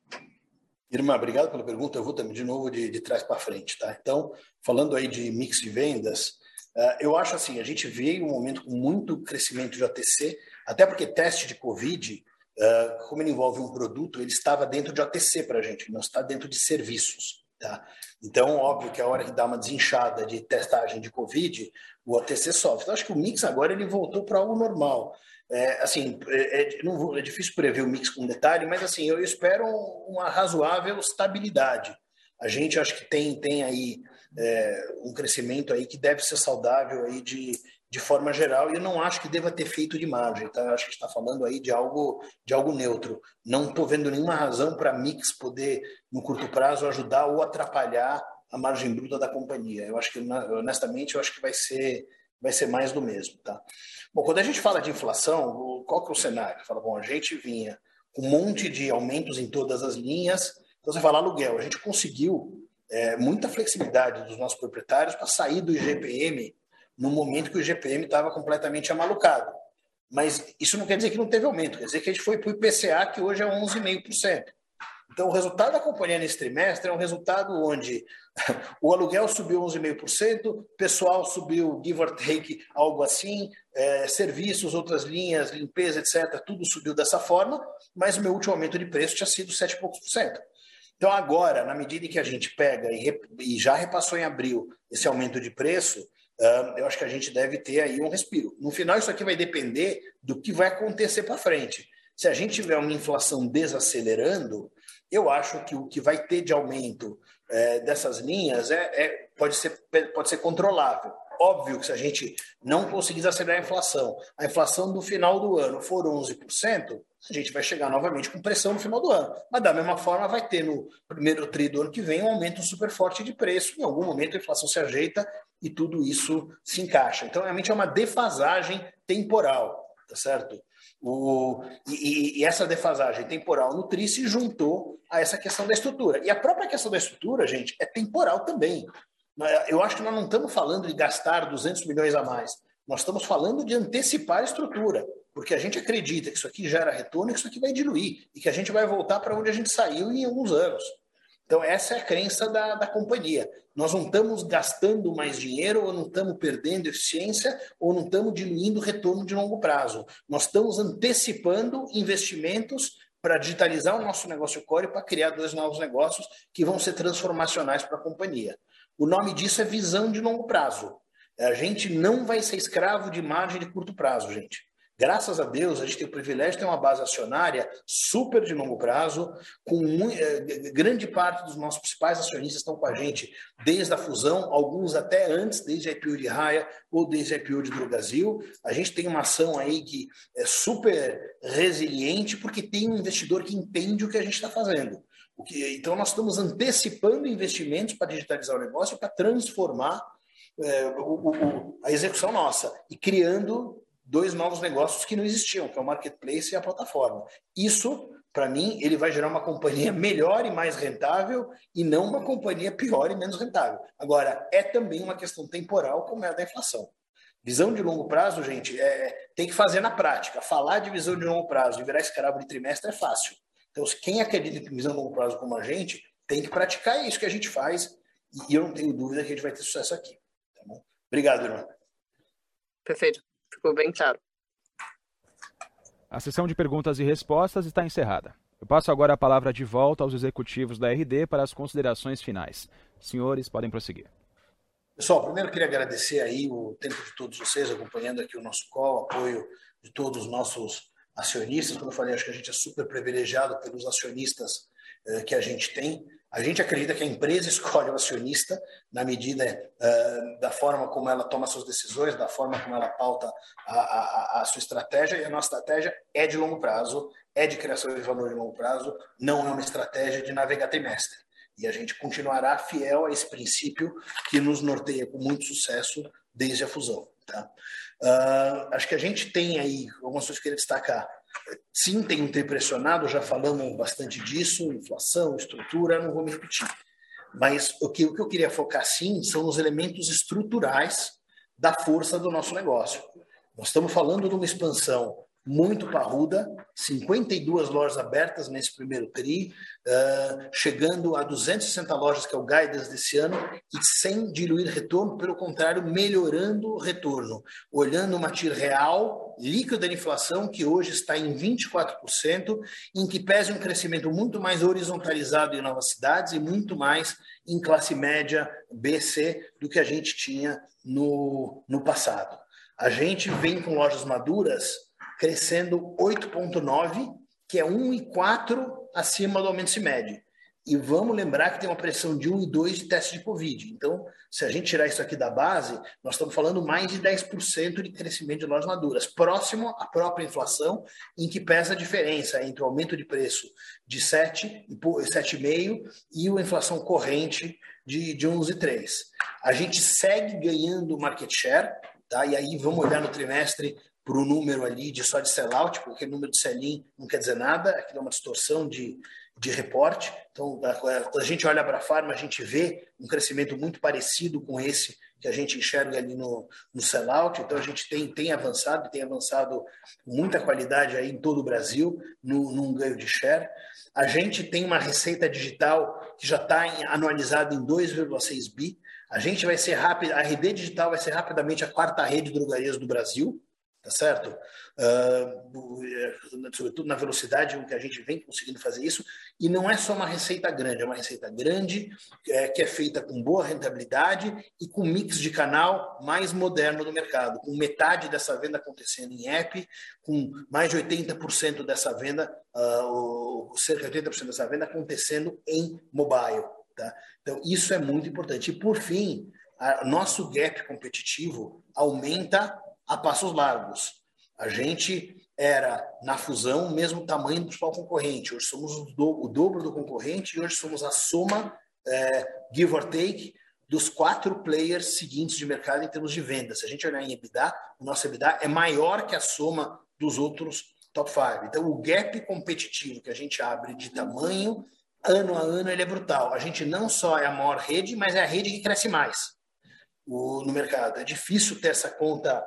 Irmã, obrigado pela pergunta. Eu vou também de novo de, de trás para frente, tá? Então, falando aí de mix de vendas, uh, eu acho assim, a gente veio um momento com muito crescimento de OTC, até porque teste de Covid, uh, como ele envolve um produto, ele estava dentro de OTC para a gente, não está dentro de serviços. Tá? Então, óbvio que a hora que dá uma desinchada de testagem de Covid, o OTC sofre. Então, acho que o mix agora ele voltou para algo normal. É, assim, é, é, não, é difícil prever o mix com detalhe, mas assim, eu espero uma razoável estabilidade. A gente acho que tem, tem aí é, um crescimento aí que deve ser saudável aí de, de forma geral, e eu não acho que deva ter feito de margem, tá? Acho que está falando aí de algo, de algo neutro. Não estou vendo nenhuma razão para a Mix poder, no curto prazo, ajudar ou atrapalhar a margem bruta da companhia. Eu acho que, honestamente, eu acho que vai ser, vai ser mais do mesmo, tá? Bom, quando a gente fala de inflação, qual que é o cenário? Fala, bom, a gente vinha com um monte de aumentos em todas as linhas, então você fala aluguel, a gente conseguiu é, muita flexibilidade dos nossos proprietários para sair do IGPM no momento que o GPM estava completamente amalucado. Mas isso não quer dizer que não teve aumento, quer dizer que a gente foi para o IPCA, que hoje é 11,5%. Então, o resultado da companhia nesse trimestre é um resultado onde o aluguel subiu 11,5%, pessoal subiu, give or take, algo assim, é, serviços, outras linhas, limpeza, etc., tudo subiu dessa forma, mas o meu último aumento de preço tinha sido 7,5%. Então, agora, na medida que a gente pega e, e já repassou em abril esse aumento de preço, eu acho que a gente deve ter aí um respiro. No final, isso aqui vai depender do que vai acontecer para frente. Se a gente tiver uma inflação desacelerando, eu acho que o que vai ter de aumento é, dessas linhas é, é, pode, ser, pode ser controlável. Óbvio que se a gente não conseguir acelerar a inflação, a inflação do final do ano for 11%, a gente vai chegar novamente com pressão no final do ano. Mas da mesma forma vai ter no primeiro tri do ano que vem um aumento super forte de preço. Em algum momento a inflação se ajeita e tudo isso se encaixa. Então realmente é uma defasagem temporal, tá certo? O, e, e, essa defasagem temporal no TRI se juntou a essa questão da estrutura. E a própria questão da estrutura, gente, é temporal também. Eu acho que nós não estamos falando de gastar 200 milhões a mais. Nós estamos falando de antecipar a estrutura, porque a gente acredita que isso aqui gera retorno e que isso aqui vai diluir e que a gente vai voltar para onde a gente saiu em alguns anos. Então, essa é a crença da, da companhia. Nós não estamos gastando mais dinheiro, ou não estamos perdendo eficiência, ou não estamos diluindo retorno de longo prazo. Nós estamos antecipando investimentos para digitalizar o nosso negócio core para criar dois novos negócios que vão ser transformacionais para a companhia. O nome disso é visão de longo prazo. A gente não vai ser escravo de margem de curto prazo, gente. Graças a Deus, a gente tem o privilégio de ter uma base acionária super de longo prazo, com muito, eh, grande parte dos nossos principais acionistas estão com a gente desde a fusão, alguns até antes, desde a IPO de Raia ou desde a IPO de Brasil. A gente tem uma ação aí que é super resiliente, porque tem um investidor que entende o que a gente está fazendo. Que, então, nós estamos antecipando investimentos para digitalizar o negócio, para transformar é, o, o, a execução nossa e criando dois novos negócios que não existiam, que é o marketplace e a plataforma. Isso, para mim, ele vai gerar uma companhia melhor e mais rentável e não uma companhia pior e menos rentável. Agora, é também uma questão temporal, como é a da inflação. Visão de longo prazo, gente, é, tem que fazer na prática. Falar de visão de longo prazo e virar escravo de trimestre é fácil. Então, quem acredita em visão de longo prazo como a gente, tem que praticar isso que a gente faz e eu não tenho dúvida que a gente vai ter sucesso aqui. Tá Obrigado, irmão. Perfeito. Ficou bem claro. A sessão de perguntas e respostas está encerrada. Eu passo agora a palavra de volta aos executivos da RD para as considerações finais. Senhores, podem prosseguir. Pessoal, primeiro queria agradecer aí o tempo de todos vocês acompanhando aqui o nosso call, o apoio de todos os nossos acionistas. Como eu falei, acho que a gente é super privilegiado pelos acionistas eh, que a gente tem. A gente acredita que a empresa escolhe o acionista na medida uh, da forma como ela toma suas decisões, da forma como ela pauta a, a, a, sua estratégia, e a nossa estratégia é de longo prazo, é de criação de valor de longo prazo, não é uma estratégia de navegar trimestre. E a gente continuará fiel a esse princípio que nos norteia com muito sucesso desde a fusão. Tá? Uh, acho que a gente tem aí algumas coisas que eu queria destacar. Sim, tem um ter pressionado, já falamos bastante disso, inflação, estrutura, não vou me repetir. Mas o que, o que eu queria focar sim são os elementos estruturais da força do nosso negócio. Nós estamos falando de uma expansão muito parruda, 52 lojas abertas nesse primeiro TRI, uh, chegando a 260 lojas, que é o guidance desse ano, e sem diluir retorno, pelo contrário, melhorando o retorno, olhando uma TIR real, líquida da inflação, que hoje está em 24%, em que pese um crescimento muito mais horizontalizado em novas cidades e muito mais em classe média BC do que a gente tinha no, no passado. A gente vem com lojas maduras crescendo 8,9, que é 1,4 acima do aumento CIMED. E vamos lembrar que tem uma pressão de 1 e 2 de teste de Covid. Então, se a gente tirar isso aqui da base, nós estamos falando mais de 10% de crescimento de lojas maduras, próximo à própria inflação, em que pesa a diferença entre o aumento de preço de 7, 7,5% e a inflação corrente de, de 11,3%. A gente segue ganhando market share, tá? e aí vamos olhar no trimestre para o número ali de só de sellout, porque o número de sell-in não quer dizer nada, aquilo é uma distorção de, de reporte. Então, quando a gente olha para a farma, a gente vê um crescimento muito parecido com esse que a gente enxerga ali no, no sellout. Então, a gente tem, tem avançado, tem avançado muita qualidade aí em todo o Brasil, no, num ganho de share. A gente tem uma receita digital que já está anualizada em 2,6 bi. A gente vai ser rápido, a RD Digital vai ser rapidamente a quarta rede de drogarias do Brasil tá certo? Uh, sobretudo na velocidade com que a gente vem conseguindo fazer isso, e não é só uma receita grande, é uma receita grande é, que é feita com boa rentabilidade e com mix de canal mais moderno do mercado, com metade dessa venda acontecendo em app, com mais de 80% dessa venda, uh, cerca de 80% dessa venda acontecendo em mobile. Tá? Então, isso é muito importante. E, por fim, a, nosso gap competitivo aumenta a passos largos. A gente era, na fusão, o mesmo tamanho do principal concorrente. Hoje somos o, do, o dobro do concorrente e hoje somos a soma, é, give or take, dos quatro players seguintes de mercado em termos de vendas. Se a gente olhar em EBITDA, o nosso EBITDA é maior que a soma dos outros top five. Então, o gap competitivo que a gente abre de tamanho, ano a ano, ele é brutal. A gente não só é a maior rede, mas é a rede que cresce mais no mercado. É difícil ter essa conta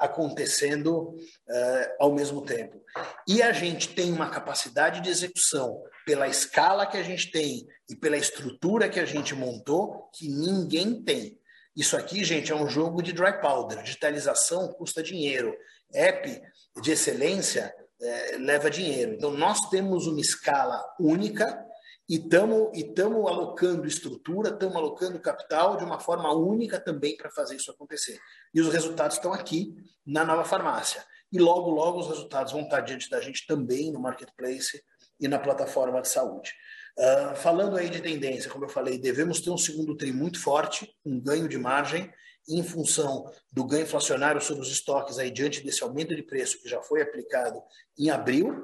acontecendo é, ao mesmo tempo. E a gente tem uma capacidade de execução pela escala que a gente tem e pela estrutura que a gente montou que ninguém tem. Isso aqui, gente, é um jogo de dry powder. Digitalização custa dinheiro. App de excelência é, leva dinheiro. Então, nós temos uma escala única e estamos e tamo alocando estrutura, estamos alocando capital de uma forma única também para fazer isso acontecer. E os resultados estão aqui na nova farmácia. E logo, logo os resultados vão estar diante da gente também no marketplace e na plataforma de saúde. Uh, falando aí de tendência, como eu falei, devemos ter um segundo tri muito forte, um ganho de margem, em função do ganho inflacionário sobre os estoques aí diante desse aumento de preço que já foi aplicado em abril,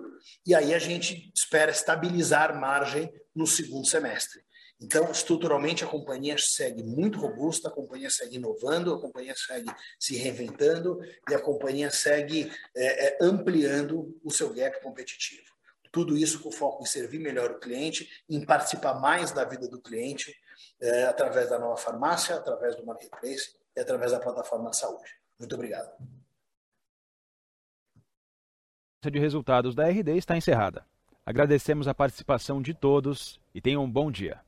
e aí a gente espera estabilizar margem no segundo semestre. Então, estruturalmente, a companhia segue muito robusta, a companhia segue inovando, a companhia segue se reinventando e a companhia segue é, é, ampliando o seu gap competitivo. Tudo isso com foco em servir melhor o cliente, em participar mais da vida do cliente, é, através da nova farmácia, através do marketplace e através da plataforma de saúde. Muito obrigado. A de resultados da RD está encerrada. Agradecemos a participação de todos e tenham um bom dia.